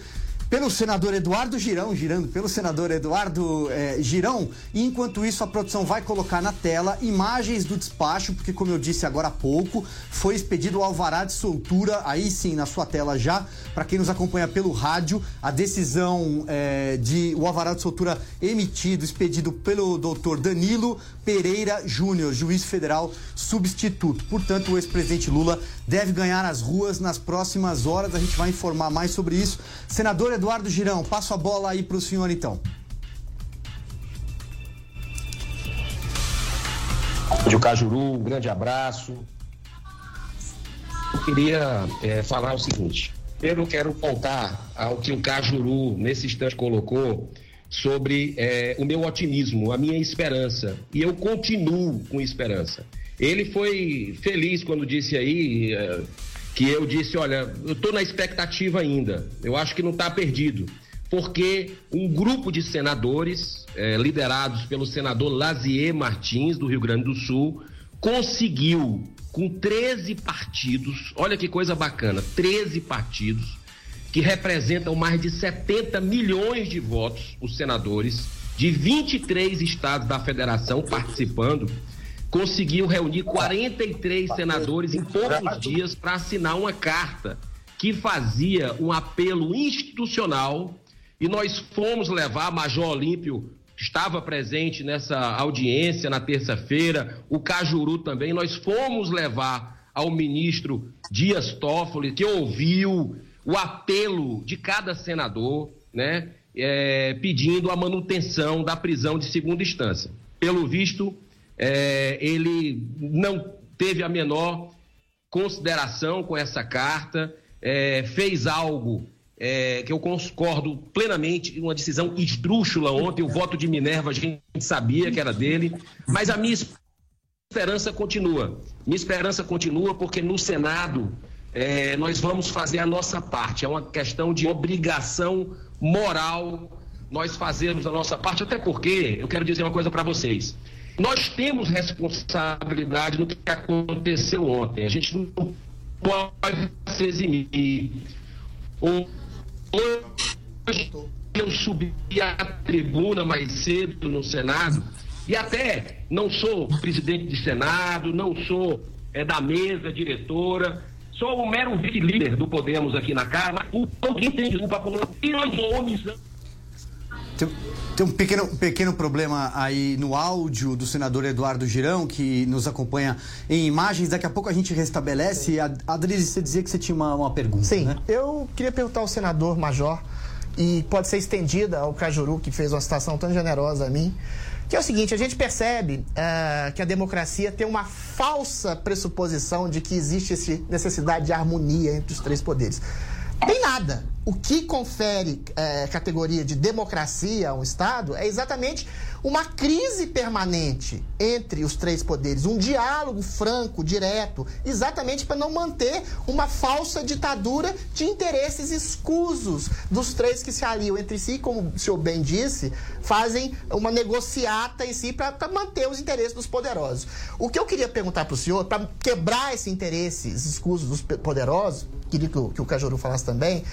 pelo senador Eduardo Girão, girando pelo senador Eduardo eh, Girão. E enquanto isso, a produção vai colocar na tela imagens do despacho, porque, como eu disse agora há pouco, foi expedido o alvará de soltura, aí sim, na sua tela já, para quem nos acompanha pelo rádio, a decisão eh, de o alvará de soltura emitido, expedido pelo doutor Danilo Pereira Júnior, juiz federal substituto. Portanto, o ex-presidente Lula deve ganhar as ruas nas próximas horas. A gente vai informar mais sobre isso. Senador Eduardo Girão, passo a bola aí para o senhor então. De Cajuru, um grande abraço. Eu queria é, falar o seguinte. Eu quero voltar ao que o Cajuru, nesse instante, colocou sobre é, o meu otimismo, a minha esperança. E eu continuo com esperança. Ele foi feliz quando disse aí é, que eu disse: olha, eu estou na expectativa ainda, eu acho que não está perdido. Porque um grupo de senadores, é, liderados pelo senador Lazier Martins, do Rio Grande do Sul, conseguiu, com 13 partidos, olha que coisa bacana, 13 partidos, que representam mais de 70 milhões de votos, os senadores, de 23 estados da federação participando, conseguiu reunir 43 senadores em poucos dias para assinar uma carta que fazia um apelo institucional e nós fomos levar Major Olímpio estava presente nessa audiência na terça-feira, o Cajuru também, nós fomos levar ao ministro Dias Toffoli, que ouviu o apelo de cada senador, né, é, pedindo a manutenção da prisão de segunda instância. Pelo visto, é, ele não teve a menor consideração com essa carta, é, fez algo é, que eu concordo plenamente, uma decisão esdrúxula ontem, o voto de Minerva a gente sabia que era dele, mas a minha esperança continua. Minha esperança continua porque no Senado é, nós vamos fazer a nossa parte. É uma questão de obrigação moral nós fazermos a nossa parte, até porque eu quero dizer uma coisa para vocês. Nós temos responsabilidade no que aconteceu ontem. A gente não pode se eximir. Hoje eu subi à tribuna mais cedo no Senado e até não sou presidente de Senado, não sou é, da mesa diretora, sou um mero vice-líder do Podemos aqui na Casa, o alguém tem desculpa por omissão. Tem, tem um pequeno, pequeno problema aí no áudio do senador Eduardo Girão, que nos acompanha em imagens. Daqui a pouco a gente restabelece. Adriles, você dizia que você tinha uma, uma pergunta. Sim, né? eu queria perguntar ao senador Major, e pode ser estendida ao Cajuru, que fez uma citação tão generosa a mim, que é o seguinte: a gente percebe uh, que a democracia tem uma falsa pressuposição de que existe essa necessidade de harmonia entre os três poderes. Tem nada. O que confere é, categoria de democracia a um Estado é exatamente uma crise permanente entre os três poderes, um diálogo franco, direto, exatamente para não manter uma falsa ditadura de interesses escusos dos três que se aliam entre si, como o senhor bem disse, fazem uma negociata em si para manter os interesses dos poderosos. O que eu queria perguntar para o senhor, para quebrar esse interesse escusos dos poderosos, queria que o, que o Cajuru falasse também,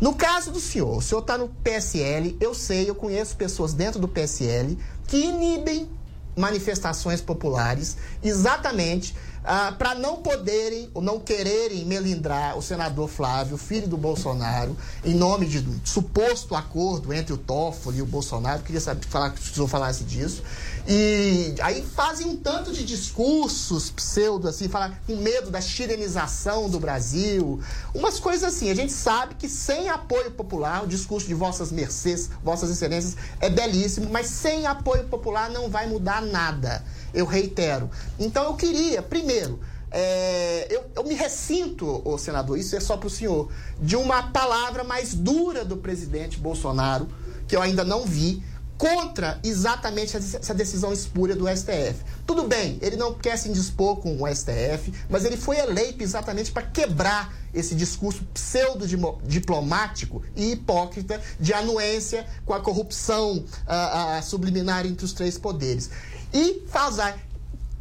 no caso do senhor, o senhor está no PSL, eu sei, eu conheço pessoas dentro do PSL que inibem manifestações populares exatamente ah, para não poderem ou não quererem melindrar o senador Flávio, filho do Bolsonaro, em nome de um suposto acordo entre o Toffoli e o Bolsonaro. Queria saber, falar, que senhor falasse disso. E aí fazem um tanto de discursos pseudo, assim, falar com medo da chilenização do Brasil. Umas coisas assim. A gente sabe que sem apoio popular, o discurso de vossas mercês, vossas excelências, é belíssimo, mas sem apoio popular não vai mudar nada. Eu reitero. Então eu queria, primeiro, é, eu, eu, me ressinto, o senador, isso é só para o senhor, de uma palavra mais dura do presidente Bolsonaro, que eu ainda não vi, contra exatamente essa decisão espúria do STF. Tudo bem, ele não quer se indispor com o STF, mas ele foi eleito exatamente para quebrar esse discurso pseudo-diplomático e hipócrita de anuência com a corrupção a, a subliminar entre os três poderes. E fazer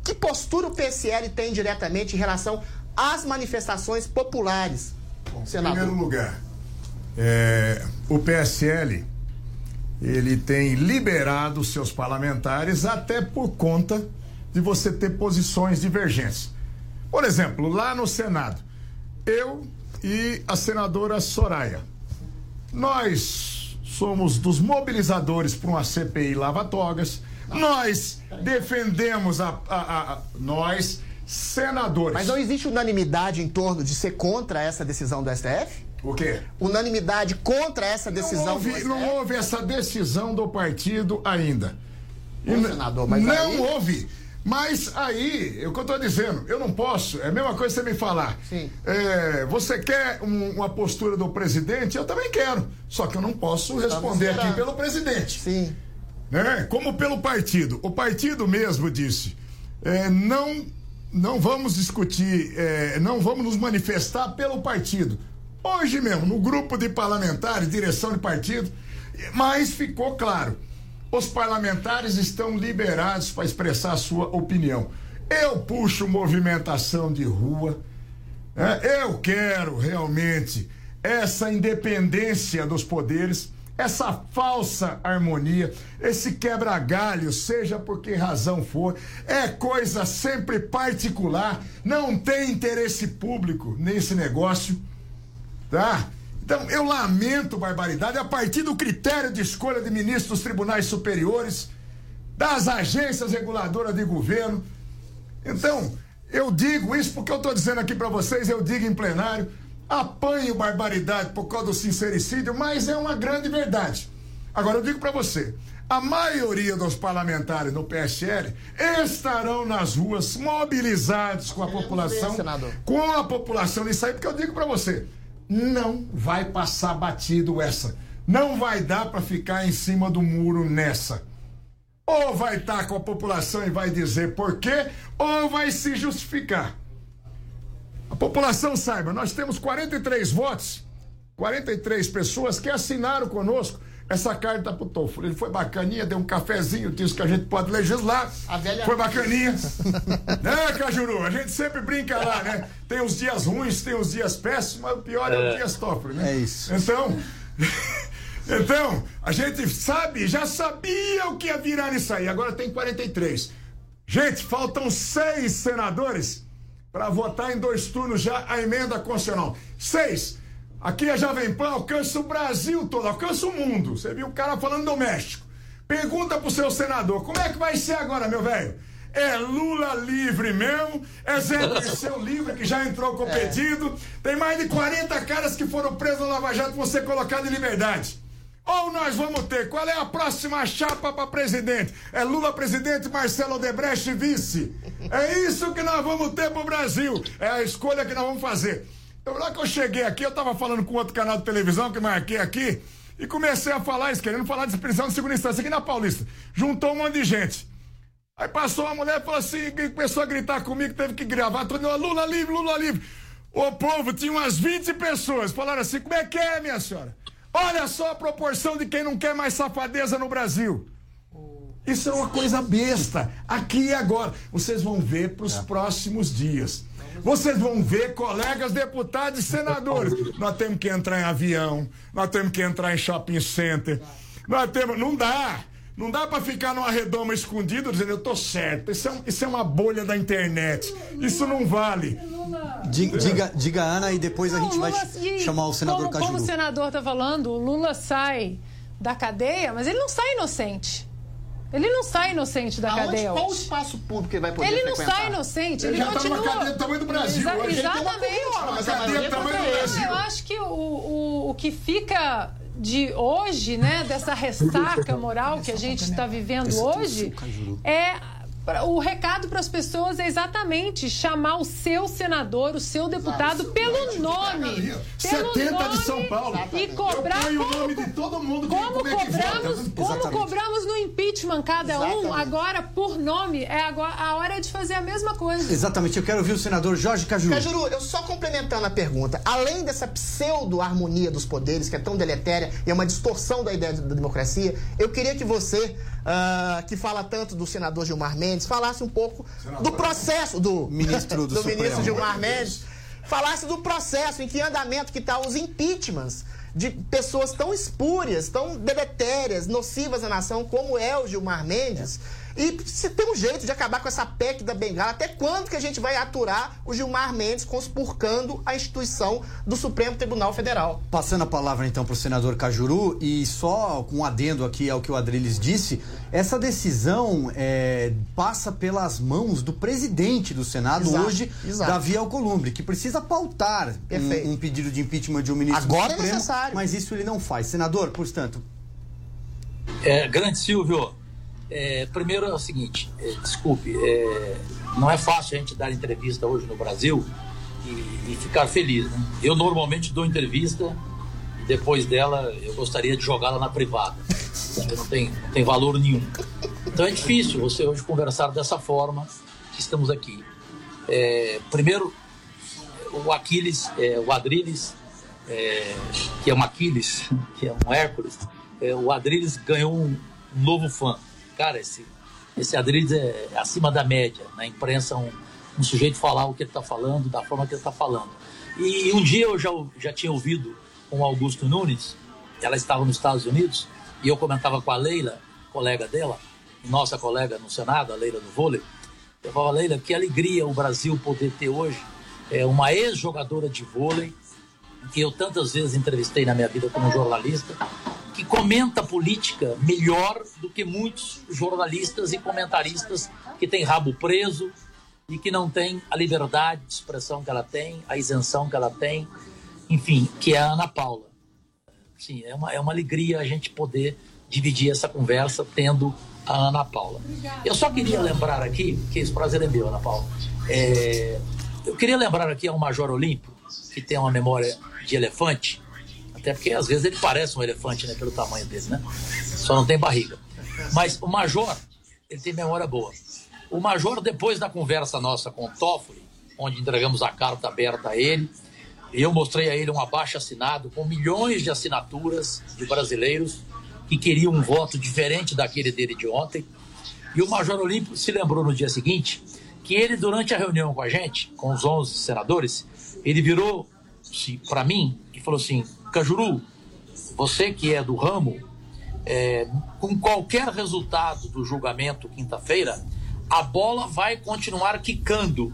que postura o PSL tem diretamente em relação às manifestações populares? Bom, em primeiro lugar, é, o PSL ele tem liberado seus parlamentares até por conta de você ter posições divergentes. Por exemplo, lá no Senado, eu e a senadora Soraya, nós somos dos mobilizadores para uma CPI lava-togas, nós defendemos a, a- a- nós senadores. Mas não existe unanimidade em torno de ser contra essa decisão do STF? O quê? Unanimidade contra essa decisão não houve, do STF? não houve essa decisão do partido ainda. E Ô, n- senador, mas não aí- houve. Mas aí, é o que eu estou dizendo, eu não posso, é a mesma coisa você me falar. É, você quer um- uma postura do presidente? Eu também quero. Só que eu não posso responder aqui pelo presidente. Sim. Né? Como pelo partido. O partido mesmo disse: é, não, não vamos discutir, é, não vamos nos manifestar pelo partido. Hoje mesmo, no grupo de parlamentares, direção de partido, mas ficou claro: os parlamentares estão liberados para expressar a sua opinião. Eu puxo movimentação de rua, né? eu quero realmente essa independência dos poderes, essa falsa harmonia, esse quebra-galho, seja por que razão for, é coisa sempre particular, não tem interesse público nesse negócio, tá? Então, eu lamento barbaridade a partir do critério de escolha de ministros dos tribunais superiores, das agências reguladoras de governo. Então, eu digo isso porque eu estou dizendo aqui para vocês, eu digo em plenário, apanho barbaridade por causa do sincericídio, mas é uma grande verdade. Agora, eu digo para você, a maioria dos parlamentares no PSL estarão nas ruas mobilizados com a população, com a população nisso aí, porque eu digo para você, não vai passar batido essa. Não vai dar para ficar em cima do muro nessa. Ou vai estar com a população e vai dizer por quê, ou vai se justificar. População saiba, nós temos 43 votos, 43 pessoas que assinaram conosco essa carta pro Toffoli. Ele foi bacaninha, deu um cafezinho, disse que a gente pode legislar. velha- Foi bacaninha. [LAUGHS] né, Cajuru? A gente sempre brinca lá, né? Tem os dias ruins, tem os dias péssimos, mas o pior é, É. o Dias Toffoli, né? É isso. Então, [LAUGHS] então, a gente sabe, já sabia o que ia virar nisso aí. Agora tem 43. Gente, faltam seis senadores para votar em dois turnos já a emenda constitucional. Seis. Aqui a Jovem Pan alcança o Brasil todo, alcança o mundo. Você viu o cara falando do México. Pergunta pro seu senador, como é que vai ser agora, meu velho? É Lula livre mesmo? É Zé [LAUGHS] Dirceu livre, que já entrou com pedido? Tem mais de 40 caras que foram presos no Lava Jato vão ser colocados em liberdade. Ou nós vamos ter, qual é a próxima chapa para presidente? É Lula presidente, Marcelo Odebrecht vice. É isso que nós vamos ter pro Brasil. É a escolha que nós vamos fazer. Eu, lá que eu cheguei aqui, eu tava falando com outro canal de televisão que marquei aqui e comecei a falar isso, querendo falar de prisão de segunda instância aqui na Paulista. Juntou um monte de gente. Aí passou uma mulher e falou assim, começou a gritar comigo, teve que gravar, mundo, Lula livre, Lula livre. O povo tinha umas 20 pessoas, falaram assim, como é que é, minha senhora? Olha só a proporção de quem não quer mais safadeza no Brasil. Isso é uma coisa besta, aqui e agora. Vocês vão ver para os próximos dias. Vocês vão ver colegas deputados e senadores. [LAUGHS] Nós temos que entrar em avião, nós temos que entrar em shopping center. Nós temos. Não dá. Não dá para ficar numa redoma escondido dizendo eu tô certo. Isso é, um- isso é uma bolha da internet. Isso não vale. Diga, diga, Ana, e depois a gente vai Lula- e chamar o senador como, Cajuru. Como o senador está falando, o Lula sai da cadeia, mas ele não sai inocente. Ele não sai inocente da Aonde- cadeia. qual o espaço público que ele vai poder Ele não frequentar? sai inocente, Ele ele, já tá continua. numa cadeia do tamanho do Brasil. Exa- Hoje ele tem uma exatamente. mas a cadeia do tamanho do Brasil. Eu acho que o, o, o que fica de hoje, né, dessa ressaca moral que a gente está vivendo hoje, é o recado para as pessoas é exatamente chamar o seu senador, o seu deputado pelo nome. Pelo 70 de São nome Paulo. E cobrar Eu ponho o como- nome de todo mundo. como como é que cobramos, vota. como cobramos no impeachment cada um, Exatamente. agora por nome, é agora a hora é de fazer a mesma coisa. Exatamente, eu quero ouvir o senador Jorge Cajuru. Cajuru, eu só complementando a pergunta, além dessa pseudo-harmonia dos poderes, que é tão deletéria e é uma distorção da ideia da democracia, eu queria que você, ah, que fala tanto do senador Gilmar Mendes, falasse um pouco do processo do Ministro do [LAUGHS] ministro Supremo. Gilmar Mendes, falasse do processo, em que andamento que está os impeachments de pessoas tão espúrias, tão deletérias, nocivas à nação, como é o Gilmar Mendes. E se tem um jeito de acabar com essa PEC da Bengala, até quando que a gente vai aturar o Gilmar Mendes conspurcando a instituição do Supremo Tribunal Federal? Passando a palavra então para o senador Cajuru e só com um adendo aqui ao que o Adriles disse, essa decisão é, passa pelas mãos do presidente do Senado Exato, hoje, exato. Davi Alcolumbre, que precisa pautar um, um pedido de impeachment de um ministro Agora do é Supremo, necessário. mas isso ele não faz. Senador, portanto, É, grande Silvio, é, primeiro é o seguinte, é, desculpe, é, não é fácil a gente dar entrevista hoje no Brasil e, e ficar feliz. Né? Eu normalmente dou entrevista e depois dela eu gostaria de jogá-la na privada, não tem, não tem valor nenhum. Então é difícil você hoje conversar dessa forma que estamos aqui. É, primeiro, o Aquiles, é, o Adriles, é, que é um Aquiles, [LAUGHS] que é um Hércules, o Adriles ganhou um novo fã. Cara, esse, esse Adriles é acima da média. Na imprensa, um, um sujeito falar o que ele está falando, da forma que ele está falando. E um dia eu já, já tinha ouvido com Augusto Nunes, ela estava nos Estados Unidos, e eu comentava com a Leila, colega dela, nossa colega no Senado, a Leila do vôlei, eu falava, Leila, que alegria o Brasil poder ter hoje é, uma ex-jogadora de vôlei, que eu tantas vezes entrevistei na minha vida como jornalista, que comenta política melhor do que muitos jornalistas e comentaristas que têm rabo preso e que não têm a liberdade de expressão que ela tem, a isenção que ela tem, enfim, que é a Ana Paula. Sim, é uma, é uma alegria a gente poder dividir essa conversa tendo a Ana Paula. Eu só queria lembrar aqui, que esse prazer é meu, Ana Paula. É, eu queria lembrar aqui ao Major Olímpio, que tem uma memória de elefante, até porque às vezes ele parece um elefante, né, pelo tamanho dele, né? Só não tem barriga. Mas o Major, ele tem memória boa. O Major, depois da conversa nossa com o Toffoli, onde entregamos a carta aberta a ele, eu mostrei a ele um abaixo assinado com milhões de assinaturas de brasileiros que queriam um voto diferente daquele dele de ontem. E o Major Olímpio se lembrou no dia seguinte que ele, durante a reunião com a gente, com os 11 senadores, ele virou-se para mim e falou assim: Cajuru, você que é do ramo, é, com qualquer resultado do julgamento quinta-feira, a bola vai continuar quicando.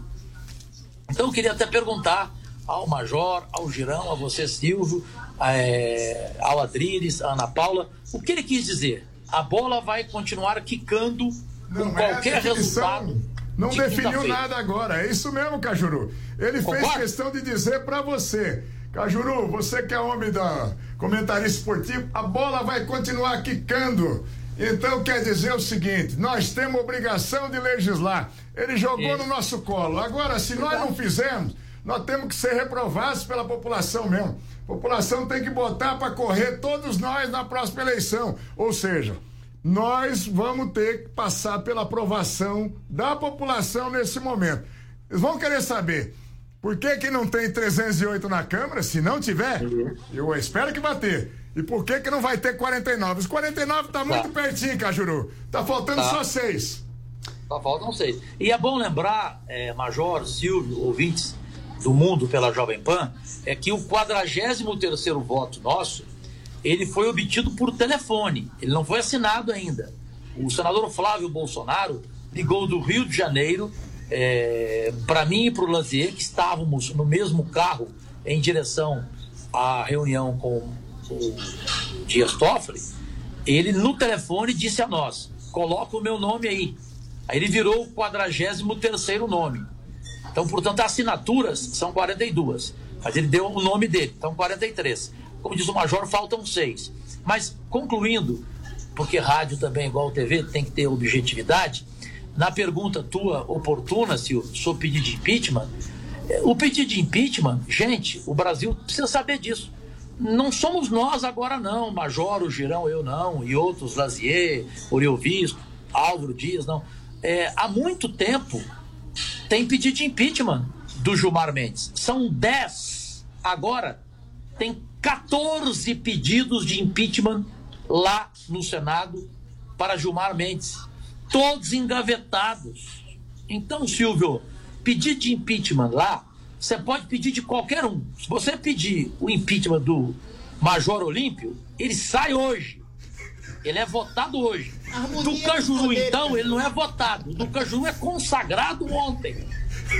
Então eu queria até perguntar ao Major, ao Girão, a você, Silvio, é, ao Adriles, a Ana Paula, o que ele quis dizer? A bola vai continuar quicando com Não é a qualquer definição. resultado. Não de definiu nada agora. É isso mesmo, Cajuru. Ele fez Concorda? questão de dizer pra você. Cajuru, você que é homem da comentarista esportivo, a bola vai continuar quicando. Então quer dizer o seguinte: nós temos obrigação de legislar. Ele jogou Isso. no nosso colo. Agora, se nós não fizermos, nós temos que ser reprovados pela população mesmo. A população tem que botar para correr todos nós na próxima eleição. Ou seja, nós vamos ter que passar pela aprovação da população nesse momento. Eles vão querer saber por que, que não tem 308 na Câmara, se não tiver, eu espero que vai ter. E por que, que não vai ter 49? Os 49 tá muito pertinho, Cajuru. Tá faltando Tá. só seis. Só faltam seis. E é bom lembrar, é, Major, Silvio, ouvintes do mundo pela Jovem Pan, é que o 43º voto nosso, ele foi obtido por telefone, ele não foi assinado ainda. O senador Flávio Bolsonaro ligou do Rio de Janeiro para mim e para o Lazier, que estávamos no mesmo carro em direção à reunião com o Dias Toffoli, ele no telefone disse a nós: coloca o meu nome aí. Aí ele virou o 43 nome. Então, portanto, as assinaturas são 42. Mas ele deu o nome dele, então 43. Como diz o Major, faltam seis. Mas, concluindo, porque rádio também, igual TV, tem que ter objetividade, na pergunta tua oportuna, Silvio, sobre pedido de impeachment, eh, o pedido de impeachment, gente, o Brasil precisa saber disso. Não somos nós agora, não. Major, o Girão, eu não, e outros, Lazier, Oriol Visco, Álvaro Dias, não. É, há muito tempo tem pedido de impeachment do Gilmar Mendes. São 10. Agora tem 14 pedidos de impeachment lá no Senado para Gilmar Mendes. Todos engavetados. Então, Silvio, pedido de impeachment lá, você pode pedir de qualquer um. Se você pedir o impeachment do Major Olímpio, ele sai hoje. Ele é votado hoje. Do Cajuru, então, ele não é votado. Do Cajuru é consagrado ontem.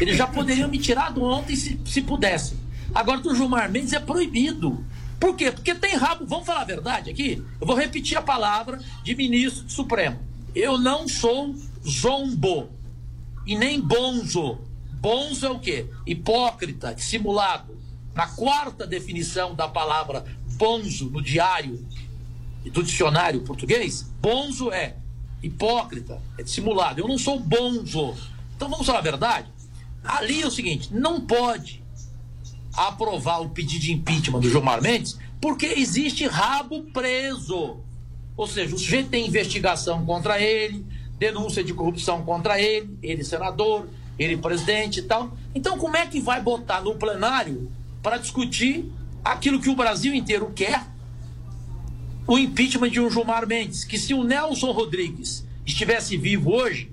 Eles já poderiam me tirar do ontem se, se pudessem. Agora, do Gilmar Mendes é proibido. Por quê? Porque tem rabo. Vamos falar a verdade aqui? Eu vou repetir a palavra de ministro do Supremo. Eu não sou zombo e nem bonzo. Bonzo é o quê? Hipócrita, dissimulado. Na quarta definição da palavra bonzo no diário do dicionário português, bonzo é hipócrita, é dissimulado. Eu não sou bonzo. Então vamos falar a verdade? Ali é o seguinte: não pode aprovar o pedido de impeachment do Gilmar Mendes porque existe rabo preso. Ou seja, o sujeito tem investigação contra ele, denúncia de corrupção contra ele, ele senador, ele presidente e tal. Então, como é que vai botar no plenário para discutir aquilo que o Brasil inteiro quer? O impeachment de um Gilmar Mendes, que se o Nelson Rodrigues estivesse vivo hoje,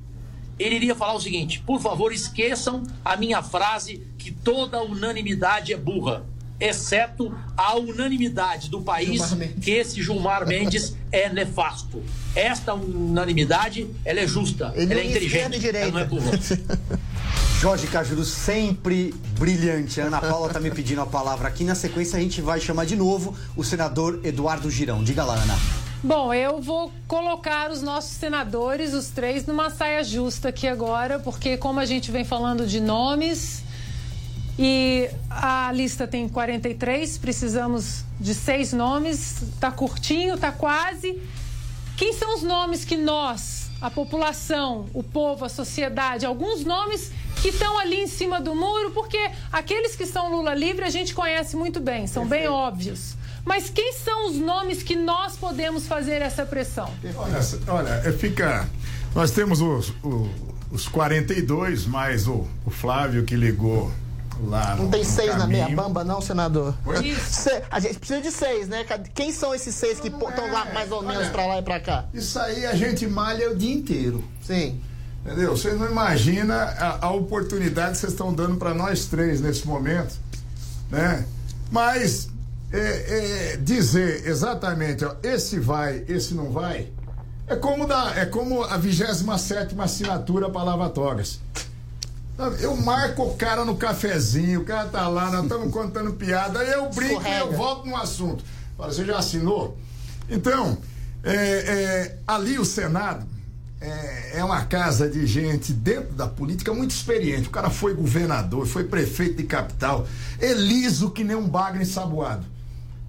ele iria falar o seguinte: por favor, esqueçam a minha frase que toda unanimidade é burra, exceto a unanimidade do país que esse Gilmar Mendes é nefasto. Esta unanimidade, ela é justa, Ele ela é é esquerda inteligente, e ela não é burra. [LAUGHS] Jorge Cajuru sempre brilhante. A Ana Paula está me pedindo a palavra aqui. Na sequência, a gente vai chamar de novo o senador Eduardo Girão. Diga lá, Ana. Bom, eu vou colocar os nossos senadores, os três, numa saia justa aqui agora, porque como a gente vem falando de nomes e a lista tem 43, precisamos de seis nomes, tá curtinho, tá quase. Quem são os nomes que nós, a população, o povo, a sociedade, alguns nomes que estão ali em cima do muro, porque aqueles que são Lula livre a gente conhece muito bem, são bem óbvios. Mas quem são os nomes que nós podemos fazer essa pressão? Olha, olha é, fica. Nós temos os, os 42, mais o, o Flávio que ligou lá. Não no- tem no seis na meia bamba, não, senador? Se- a gente precisa de seis, né? Quem são esses seis que estão lá mais ou menos pra lá e pra cá? Isso aí a gente malha o dia inteiro. Sim. Entendeu? Vocês não imaginam a, a oportunidade que vocês estão dando para nós três nesse momento, né? Mas é, é, dizer exatamente, ó, esse vai, esse não vai, é como, da, é como a 27 assinatura para lava-togas. Eu marco o cara no cafezinho, o cara tá lá, nós estamos contando piada, aí eu brinco e eu volto no assunto. Fala, você já assinou? Então, é, é, ali o Senado é, é uma casa de gente dentro da política muito experiente. O cara foi governador, foi prefeito de capital, é liso que nem um bagre ensaboado.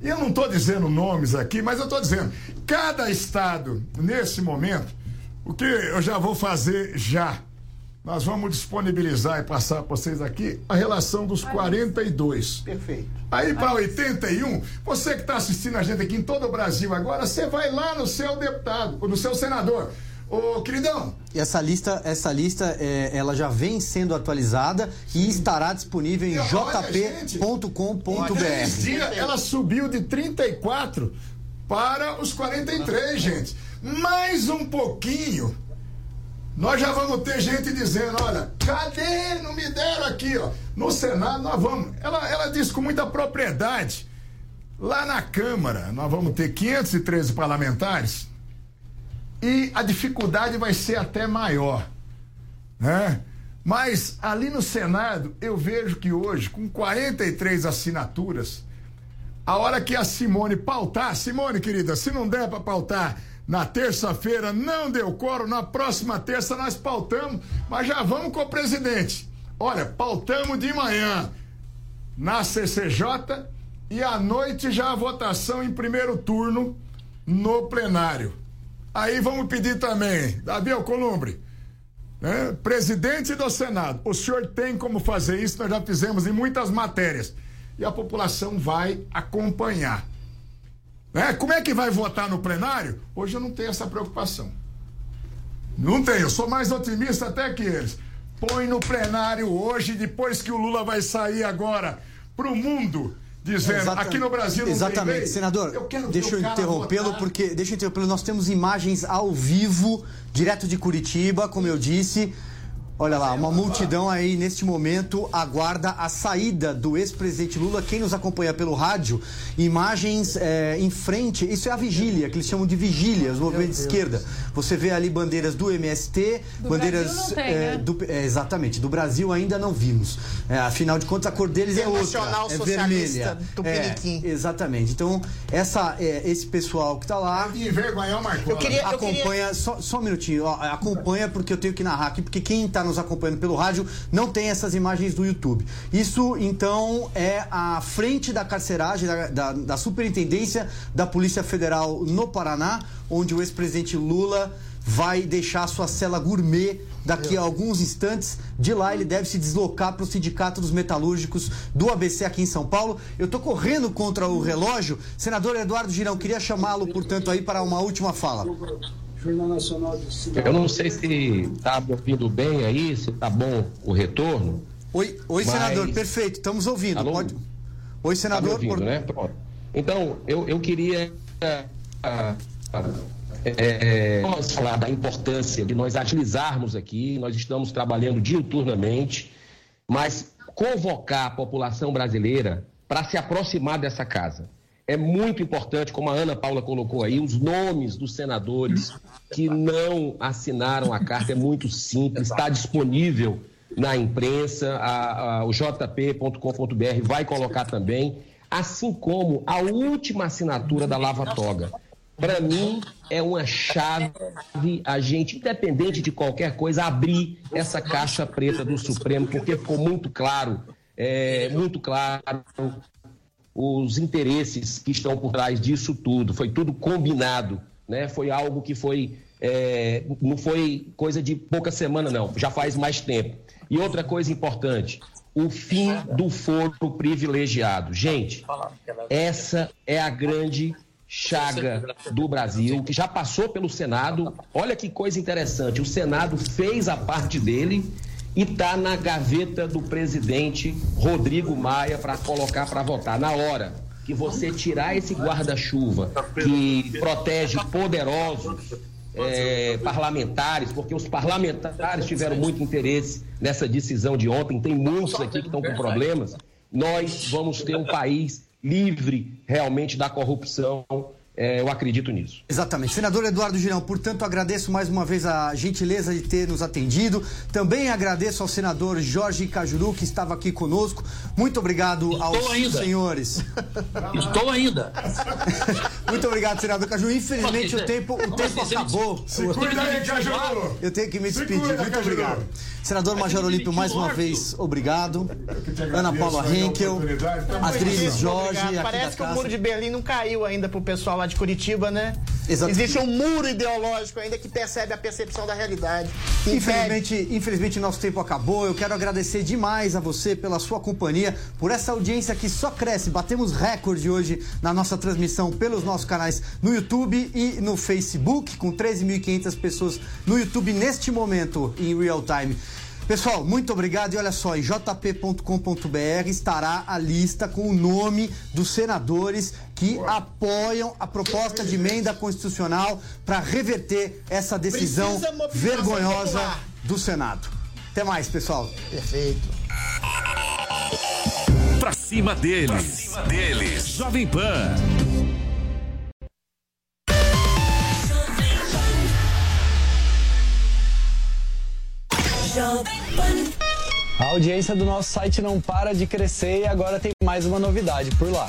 E eu não estou dizendo nomes aqui, mas eu estou dizendo, cada estado, nesse momento, o que eu já vou fazer já, nós vamos disponibilizar e passar para vocês aqui a relação dos 42. Perfeito. Aí para 81, você que está assistindo a gente aqui em todo o Brasil agora, você vai lá no seu deputado, ou no seu senador. Ô, queridão, E essa lista, essa lista é, ela já vem sendo atualizada e estará disponível em jp.com.br. Ela subiu de 34 para os 43, gente. Mais um pouquinho. Nós já vamos ter gente dizendo, olha, cadê? Não me deram aqui, ó. No Senado nós vamos. Ela, ela diz com muita propriedade. Lá na Câmara nós vamos ter 513 parlamentares e a dificuldade vai ser até maior, né? Mas ali no Senado eu vejo que hoje, com 43 assinaturas, a hora que a Simone pautar, Simone querida, se não der para pautar na terça-feira, não deu coro, na próxima terça nós pautamos, mas já vamos com o presidente. Olha, pautamos de manhã na CCJ e à noite já a votação em primeiro turno no plenário. Aí vamos pedir também, Davi Alcolumbre, né? presidente do Senado, o senhor tem como fazer isso, nós já fizemos em muitas matérias. E a população vai acompanhar. Né? Como é que vai votar no plenário? Hoje eu não tenho essa preocupação. Não tenho, eu sou mais otimista até que eles. Põe no plenário hoje, depois que o Lula vai sair agora pro mundo, dizendo Exatamente. aqui no Brasil não Exatamente, lei. senador. Eu quero deixa eu o interrompê-lo porque deixa eu interrompê-lo. Nós temos imagens ao vivo, direto de Curitiba, como eu disse. Olha lá, uma multidão aí neste momento aguarda a saída do ex-presidente Lula. Quem nos acompanha pelo rádio, imagens é, em frente, isso é a vigília, que eles chamam de vigília, os movimentos de esquerda. Você vê ali bandeiras do MST, Do bandeiras. Tem, é, né? do- é, exatamente, do Brasil ainda não vimos. É, afinal de contas, a cor deles é outra. Internacional é Socialista vermelha. Tupiniquim. É, exatamente. Então, essa, é, esse pessoal que tá lá. De envergonhar o Marcola. Eu queria- eu queria- acompanha, só, só um minutinho, ó, acompanha porque eu tenho que narrar aqui, porque quem está nos acompanhando pelo rádio não tem essas imagens do YouTube. Isso, então, é a frente da carceragem, da, da, da superintendência da Polícia Federal no Paraná, onde o ex-presidente Lula vai deixar sua cela gourmet daqui a alguns instantes. De lá ele deve se deslocar para o Sindicato dos Metalúrgicos do ABC aqui em São Paulo. Eu estou correndo contra o relógio. Senador Eduardo Girão, queria chamá-lo, portanto, aí para uma última fala. Jornal Nacional Eu não sei se tá me ouvindo bem aí, se tá bom o retorno. Oi, oi Mas- senador, perfeito, estamos ouvindo. Alô? Pode... Oi, Tá senador. me ouvindo, por- né? Pronto. Então, eu, eu queria ah, ah, é, nós falar da importância de nós agilizarmos aqui, nós estamos trabalhando diuturnamente, mas convocar a população brasileira para se aproximar dessa casa. É muito importante, como a Ana Paula colocou aí, os nomes dos senadores que não assinaram a carta é muito simples, está disponível na imprensa, a- a- o jp.com.br vai colocar também, assim como a última assinatura da Lava Toga. Para mim, é uma chave a gente, independente de qualquer coisa, abrir essa caixa preta do Supremo, porque ficou muito claro, é, muito claro os interesses que estão por trás disso tudo. Foi tudo combinado, né? Foi algo que foi é, não foi coisa de pouca semana, não. Já faz mais tempo. E outra coisa importante: o fim do foro privilegiado. Gente, essa é a grande chaga do Brasil, que já passou pelo Senado. Olha que coisa interessante: o Senado fez a parte dele e está na gaveta do presidente Rodrigo Maia para colocar para votar. Na hora que você tirar esse guarda-chuva que protege poderosos é, parlamentares, porque os parlamentares tiveram muito interesse nessa decisão de ontem, tem muitos aqui que estão com problemas. Nós vamos ter um país livre realmente da corrupção. É, eu acredito nisso. Exatamente. Senador Eduardo Girão, portanto, agradeço mais uma vez a gentileza de ter nos atendido. Também agradeço ao senador Jorge Cajuru, que estava aqui conosco. Muito obrigado Estou aos ainda. senhores. [LAUGHS] Estou ainda. [LAUGHS] Muito obrigado, senador Cajuru. Infelizmente, o tempo, o tempo acabou. Se cuida aí, Cajuru. Eu tenho que me despedir. cuida, Muito obrigado. Senador Major Olímpio, mais uma vez, obrigado. Ana Paula Henkel, Adriles Jorge, Parece que o muro de Berlim não caiu ainda pro pessoal de Curitiba, né? Exato. Existe um muro ideológico ainda que percebe a percepção da realidade. impede. Infelizmente, infelizmente nosso tempo acabou. Eu quero agradecer demais a você pela sua companhia, por essa audiência que só cresce. Batemos recorde hoje na nossa transmissão pelos nossos canais no YouTube e no Facebook, com 13.500 pessoas no YouTube neste momento em real time. Pessoal, muito obrigado e olha só, em jp.com.br estará a lista com o nome dos senadores que apoiam a proposta de emenda constitucional para reverter essa decisão vergonhosa do Senado. Até mais, pessoal. Perfeito. Pra cima deles. Pra cima deles. Jovem Pan. A audiência do nosso site não para de crescer e agora tem mais uma novidade por lá.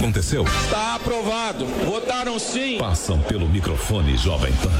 Aconteceu? Está aprovado. Votaram sim. Passam pelo microfone Jovem Pan.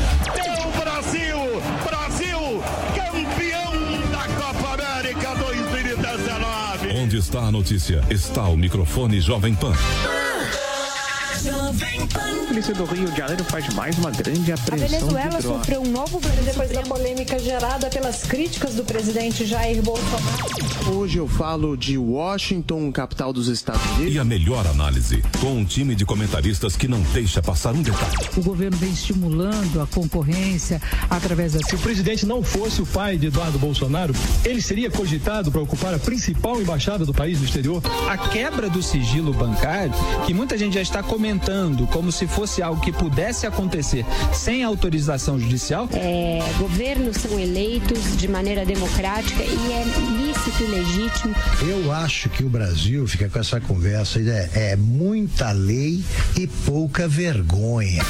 O Brasil! Brasil! Campeão da Copa América 2019! Onde está a notícia? Está o microfone Jovem Pan. Jovem A polícia do Rio de Janeiro faz mais uma grande A apreensão Venezuela de drogas. sofreu um novo depois da polêmica gerada pelas críticas do presidente Jair Bolsonaro. Hoje eu falo de Washington, capital dos Estados Unidos. E a melhor análise, com um time de comentaristas que não deixa passar um detalhe. O governo vem estimulando a concorrência através da. Se o presidente não fosse o pai de Eduardo Bolsonaro, ele seria cogitado para ocupar a principal embaixada do país no exterior? A quebra do sigilo bancário, que muita gente já está comentando como se fosse algo que pudesse acontecer sem autorização judicial. É, governos são eleitos de maneira democrática e é lícito e legítimo. Eu acho que o Brasil fica com essa conversa, é, é muita lei e pouca vergonha.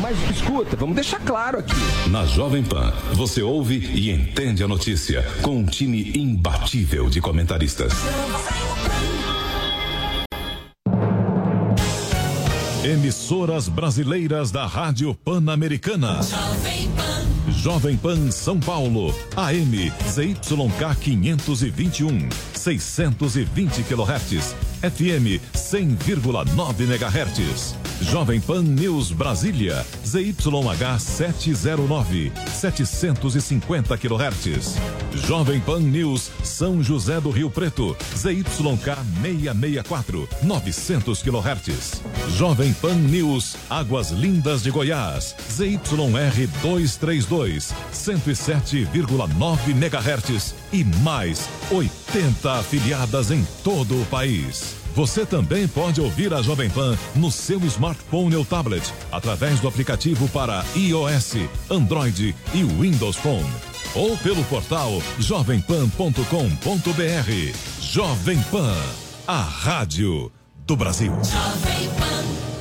Mas escuta, vamos deixar claro aqui. Na Jovem Pan, você ouve e entende a notícia com um time imbatível de comentaristas. Emissoras brasileiras da Rádio Pan-Americana. Jovem Pan São Paulo, AM ZYK 521, 620 kHz, FM 100,9 MHz. Jovem Pan News Brasília, ZYH 709, 750 kHz. Jovem Pan News São José do Rio Preto, ZYK 664, 900 kHz. Jovem Pan News Águas Lindas de Goiás, ZYR 232, 107,9 MHz e mais 80 afiliadas em todo o país. Você também pode ouvir a Jovem Pan no seu smartphone ou tablet, através do aplicativo para iOS, Android e Windows Phone. Ou pelo portal jovempan.com.br. Jovem Pan, a rádio do Brasil. Jovem Pan.